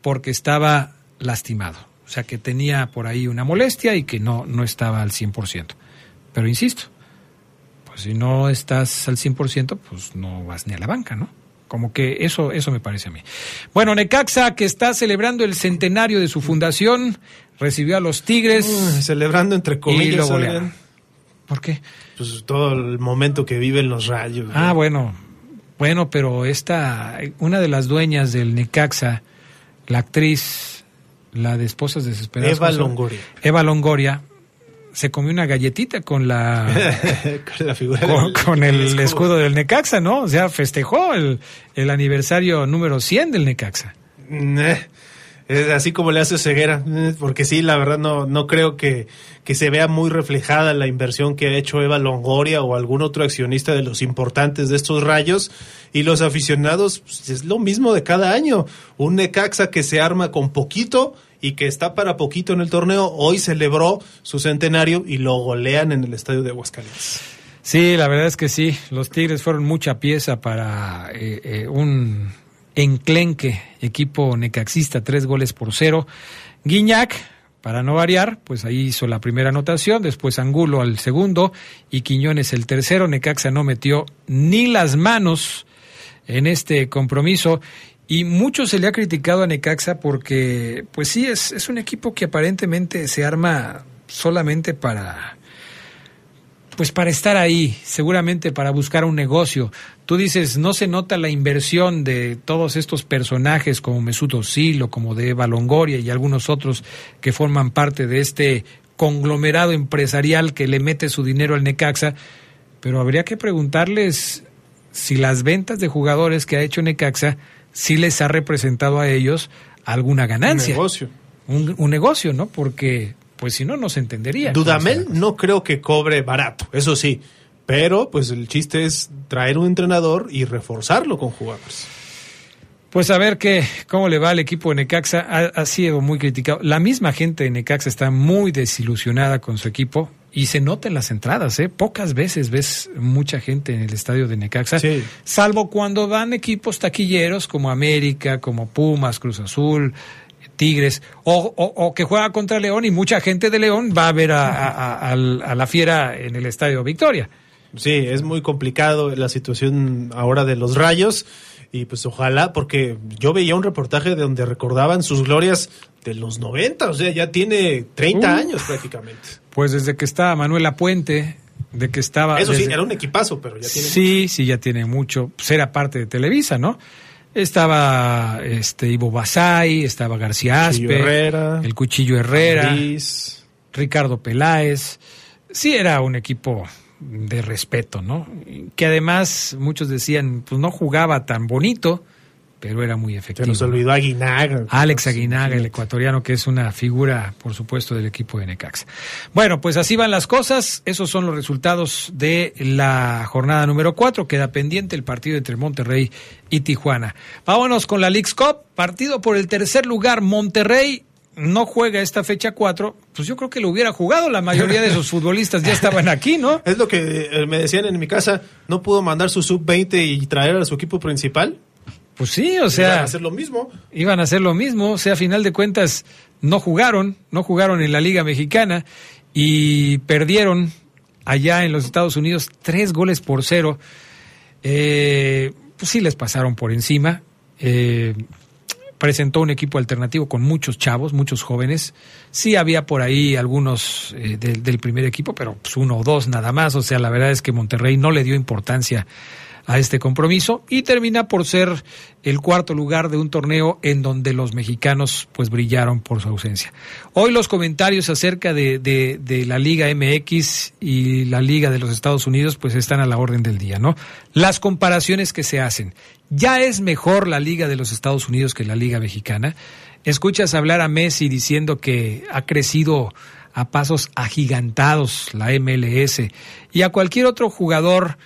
Speaker 2: porque estaba lastimado. O sea, que tenía por ahí una molestia y que no, no estaba al 100%. Pero insisto, pues si no estás al 100%, pues no vas ni a la banca, ¿no? Como que eso, eso me parece a mí. Bueno, Necaxa, que está celebrando el centenario de su fundación, recibió a los Tigres.
Speaker 3: Celebrando entre
Speaker 2: y
Speaker 3: comillas.
Speaker 2: lo.
Speaker 3: Adrián,
Speaker 2: ¿Por qué?
Speaker 3: Pues todo el momento que viven los rayos.
Speaker 2: Ah,
Speaker 3: ¿no?
Speaker 2: bueno. Bueno, pero esta, una de las dueñas del Necaxa, la actriz, la de Esposas Desesperadas.
Speaker 3: Eva. Longoria.
Speaker 2: Eva Longoria, se comió una galletita con la
Speaker 3: con la figura
Speaker 2: con,
Speaker 3: del-
Speaker 2: con el escudo. del Necaxa, ¿no? O sea, festejó el, el aniversario número 100 del Necaxa.
Speaker 3: Es así como le hace ceguera, eh, porque sí, la verdad no, no creo que, que se vea muy reflejada la inversión que ha hecho Eva Longoria o algún otro accionista de los importantes de estos rayos. Y los aficionados, pues, es lo mismo de cada año. Un Necaxa que se arma con poquito y que está para poquito en el torneo, hoy celebró su centenario y lo golean en el estadio de Aguascalientes.
Speaker 2: Sí, la verdad es que sí. Los Tigres fueron mucha pieza para eh, eh, un enclenque equipo necaxista, tres goles por cero. Guiñac, para no variar, pues ahí hizo la primera anotación, después Angulo al segundo y Quiñones el tercero. Necaxa no metió ni las manos en este compromiso. Y mucho se le ha criticado a Necaxa porque, pues sí, es, es un equipo que aparentemente se arma solamente para, pues para estar ahí, seguramente para buscar un negocio. Tú dices, no se nota la inversión de todos estos personajes como Mesut Özil o como de Eva Longoria y algunos otros que forman parte de este conglomerado empresarial que le mete su dinero al Necaxa, pero habría que preguntarles si las ventas de jugadores que ha hecho Necaxa sí les ha representado a ellos alguna ganancia.
Speaker 3: Un negocio.
Speaker 2: Un, un negocio, ¿no? Porque, pues si no, no se entendería.
Speaker 3: Dudamel no creo que cobre barato, eso sí. Pero, pues el chiste es traer un entrenador y reforzarlo con jugadores.
Speaker 2: Pues a ver qué, cómo le va al equipo de Necaxa. Ha, ha sido muy criticado. La misma gente de Necaxa está muy desilusionada con su equipo y se nota en las entradas. ¿eh? Pocas veces ves mucha gente en el estadio de Necaxa,
Speaker 3: Sí.
Speaker 2: salvo cuando van equipos taquilleros como América, como Pumas, Cruz Azul. Tigres, o, o- o que juega contra León y mucha gente de León va a ver a, a- a- al- a la fiera en el Estadio Victoria.
Speaker 3: Sí, es muy complicado la situación ahora de los rayos. Y pues ojalá, porque yo veía un reportaje de donde recordaban sus glorias de los 90, o sea, ya tiene 30
Speaker 2: Uh.
Speaker 3: años prácticamente.
Speaker 2: Pues desde que estaba Manuela Puente, de que estaba...
Speaker 3: Eso sí, era un equipazo, pero ya tiene...
Speaker 2: Sí, sí, ya tiene mucho. Pues era parte de Televisa, ¿no? Estaba este Ivo Basay, estaba García
Speaker 3: Cuchillo
Speaker 2: Aspe,
Speaker 3: Herrera,
Speaker 2: el Cuchillo Herrera. Ricardo Peláez. Sí, era un equipo de respeto, ¿no? Que además muchos decían, pues no jugaba tan bonito, pero era muy
Speaker 3: Se
Speaker 2: efectivo.
Speaker 3: nos olvidó Aguinaga.
Speaker 2: Alex Aguinaga, el ecuatoriano, que es una figura, por supuesto, del equipo de Necaxa. Bueno, pues así van las cosas. Esos son los resultados de la jornada número 4. Queda pendiente el partido entre Monterrey y Tijuana. Vámonos con la Leagues Cup. Partido por el tercer lugar. Monterrey no juega esta fecha 4. Pues yo creo que lo hubiera jugado. La mayoría de sus futbolistas ya estaban aquí, ¿no?
Speaker 3: Es lo que eh, me decían en mi casa, no pudo mandar su sub-20 y traer a su equipo principal.
Speaker 2: Pues sí, o
Speaker 3: Iban
Speaker 2: sea.
Speaker 3: a hacer lo mismo.
Speaker 2: iban a hacer lo mismo, o sea, a final de cuentas no jugaron, no jugaron en la Liga Mexicana y perdieron allá en los Estados Unidos tres goles por cero. Eh, pues sí les pasaron por encima. Eh, presentó un equipo alternativo con muchos chavos, muchos jóvenes. Sí había por ahí algunos eh, del- del primer equipo, pero pues uno o dos nada más. O sea, la verdad es que Monterrey no le dio importancia a este compromiso y termina por ser el cuarto lugar de un torneo en donde los mexicanos pues brillaron por su ausencia. Hoy los comentarios acerca de, de- la Liga MX y la Liga de los Estados Unidos pues están a la orden del día, ¿no? Las comparaciones que se hacen. Ya es mejor la Liga de los Estados Unidos que la Liga Mexicana. Escuchas hablar a Messi diciendo que ha crecido a pasos agigantados la MLS y a cualquier otro jugador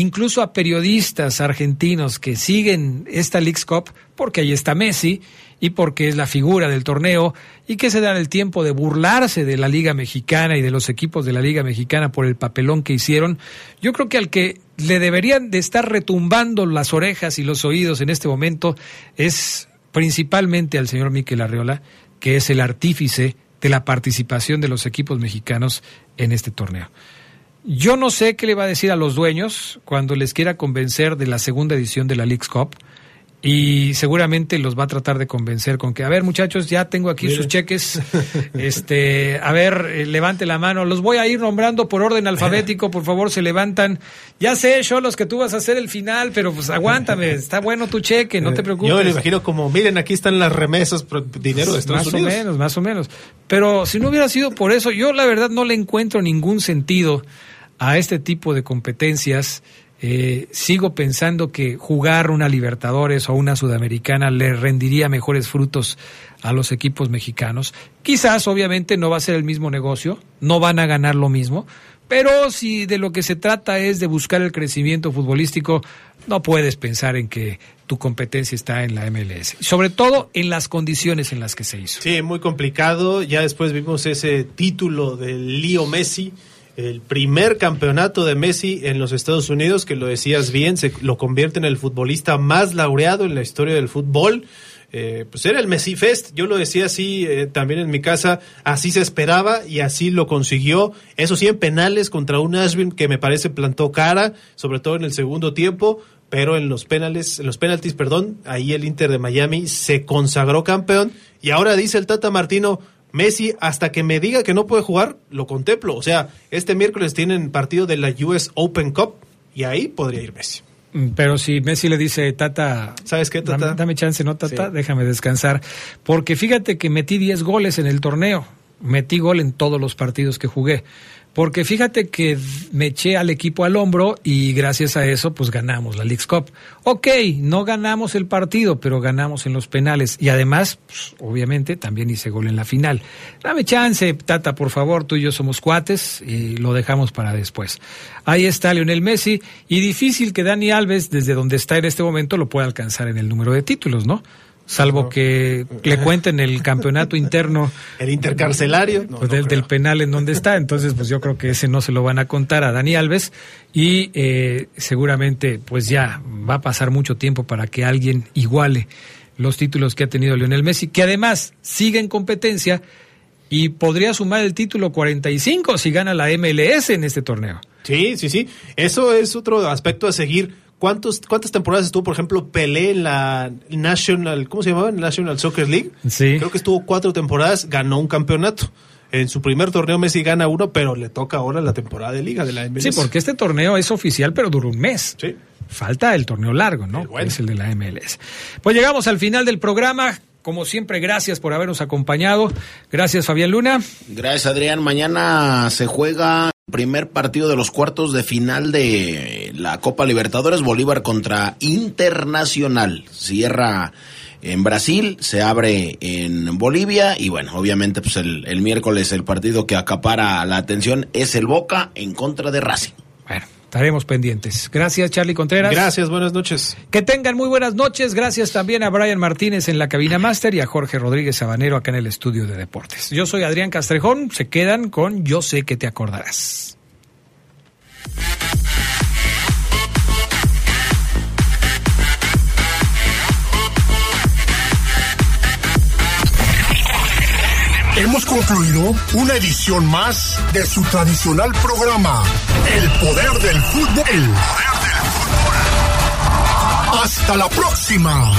Speaker 2: incluso a periodistas argentinos que siguen esta Leagues Cup, porque ahí está Messi y porque es la figura del torneo y que se dan el tiempo de burlarse de la Liga Mexicana y de los equipos de la Liga Mexicana por el papelón que hicieron, yo creo que al que le deberían de estar retumbando las orejas y los oídos en este momento es principalmente al señor Miquel Arriola, que es el artífice de la participación de los equipos mexicanos en este torneo. Yo no sé qué le va a decir a los dueños cuando les quiera convencer de la segunda edición de la Leagues Cup y seguramente los va a tratar de convencer con que, a ver muchachos, ya tengo aquí sus cheques, este, a ver, eh, levante la mano, los voy a ir nombrando por orden alfabético, por favor se levantan, ya sé, yo los que tú vas a hacer el final, pero pues aguántame, está bueno tu cheque, no te preocupes.
Speaker 3: Yo me imagino como, miren, aquí están las remesas, dinero de Estados
Speaker 2: más
Speaker 3: Unidos.
Speaker 2: o menos, más o menos. Pero si no hubiera sido por eso, yo la verdad no le encuentro ningún sentido a este tipo de competencias. Eh, sigo pensando que jugar una Libertadores o una Sudamericana le rendiría mejores frutos a los equipos mexicanos. Quizás, obviamente, no va a ser el mismo negocio, no van a ganar lo mismo, pero si de lo que se trata es de buscar el crecimiento futbolístico, no puedes pensar en que tu competencia está en la MLS. Sobre todo en las condiciones en las que se hizo.
Speaker 3: Sí, muy complicado. Ya después vimos ese título del Leo Messi, el primer campeonato de Messi en los Estados Unidos, que lo decías bien, se lo convierte en el futbolista más laureado en la historia del fútbol. Eh, pues era el Messi Fest, yo lo decía así eh, también en mi casa, así se esperaba y así lo consiguió. Eso sí, en penales contra un Ashville que me parece plantó cara, sobre todo en el segundo tiempo, pero en los penales, en los penaltis, perdón, ahí el Inter de Miami se consagró campeón y ahora dice el Tata Martino, Messi, hasta que me diga que no puede jugar, lo contemplo. O sea, este miércoles tienen partido de la US Open Cup y ahí podría ir Messi.
Speaker 2: Mm, Pero si Messi le dice, Tata,
Speaker 3: ¿sabes qué, Tata?
Speaker 2: Dame, dame chance, ¿no, Tata? Déjame descansar. Porque fíjate que metí 10 goles en el torneo. Metí gol en todos los partidos que jugué. Porque fíjate que me eché al equipo al hombro y gracias a eso pues ganamos la League's Cup. Ok, no ganamos el partido, pero ganamos en los penales. Y además, pues, obviamente, también hice gol en la final. Dame chance, Tata, por favor, tú y yo somos cuates y lo dejamos para después. Ahí está Lionel Messi y difícil que Dani Alves, desde donde está en este momento, lo pueda alcanzar en el número de títulos, ¿no? Salvo que le cuenten el campeonato interno.
Speaker 3: El intercarcelario.
Speaker 2: No, pues del, no del, penal en donde está. Entonces, pues yo creo que ese no se lo van a contar a Dani Alves y eh, seguramente pues ya va a pasar mucho tiempo para que alguien iguale los títulos que ha tenido Lionel Messi, que además sigue en competencia y podría sumar el título 45 si gana la MLS en este torneo.
Speaker 3: Sí, sí, sí. Eso es otro aspecto a seguir ¿Cuántos, ¿Cuántas temporadas estuvo, por ejemplo, Pelé en la National, ¿cómo se llamaba? National Soccer League.
Speaker 2: Sí.
Speaker 3: Creo que estuvo cuatro temporadas, ganó un campeonato. En su primer torneo Messi gana uno, pero le toca ahora la temporada de liga de la MLS.
Speaker 2: Sí, porque este torneo es oficial, pero dura un mes.
Speaker 3: Sí.
Speaker 2: Falta el torneo largo, ¿no?
Speaker 3: El bueno.
Speaker 2: Es el de la MLS. Pues llegamos al final del programa. Como siempre, gracias por habernos acompañado. Gracias, Fabián Luna.
Speaker 4: Gracias, Adrián. Mañana se juega primer partido de los cuartos de final de la Copa Libertadores, Bolívar contra Internacional. Cierra en Brasil, se abre en Bolivia y bueno, obviamente pues el, el, miércoles el partido que acapara la atención es el Boca en contra de Racing.
Speaker 2: Bueno. Estaremos pendientes. Gracias, Charlie Contreras.
Speaker 3: Gracias, buenas noches.
Speaker 2: Que tengan muy buenas noches. Gracias también a Brian Martínez en la cabina máster y a Jorge Rodríguez Sabanero acá en el estudio de deportes. Yo soy Adrián Castrejón. Se quedan con Yo sé que te acordarás.
Speaker 1: Hemos concluido una edición más de su tradicional programa, El Poder del Fútbol. El Poder del Fútbol. Hasta la próxima.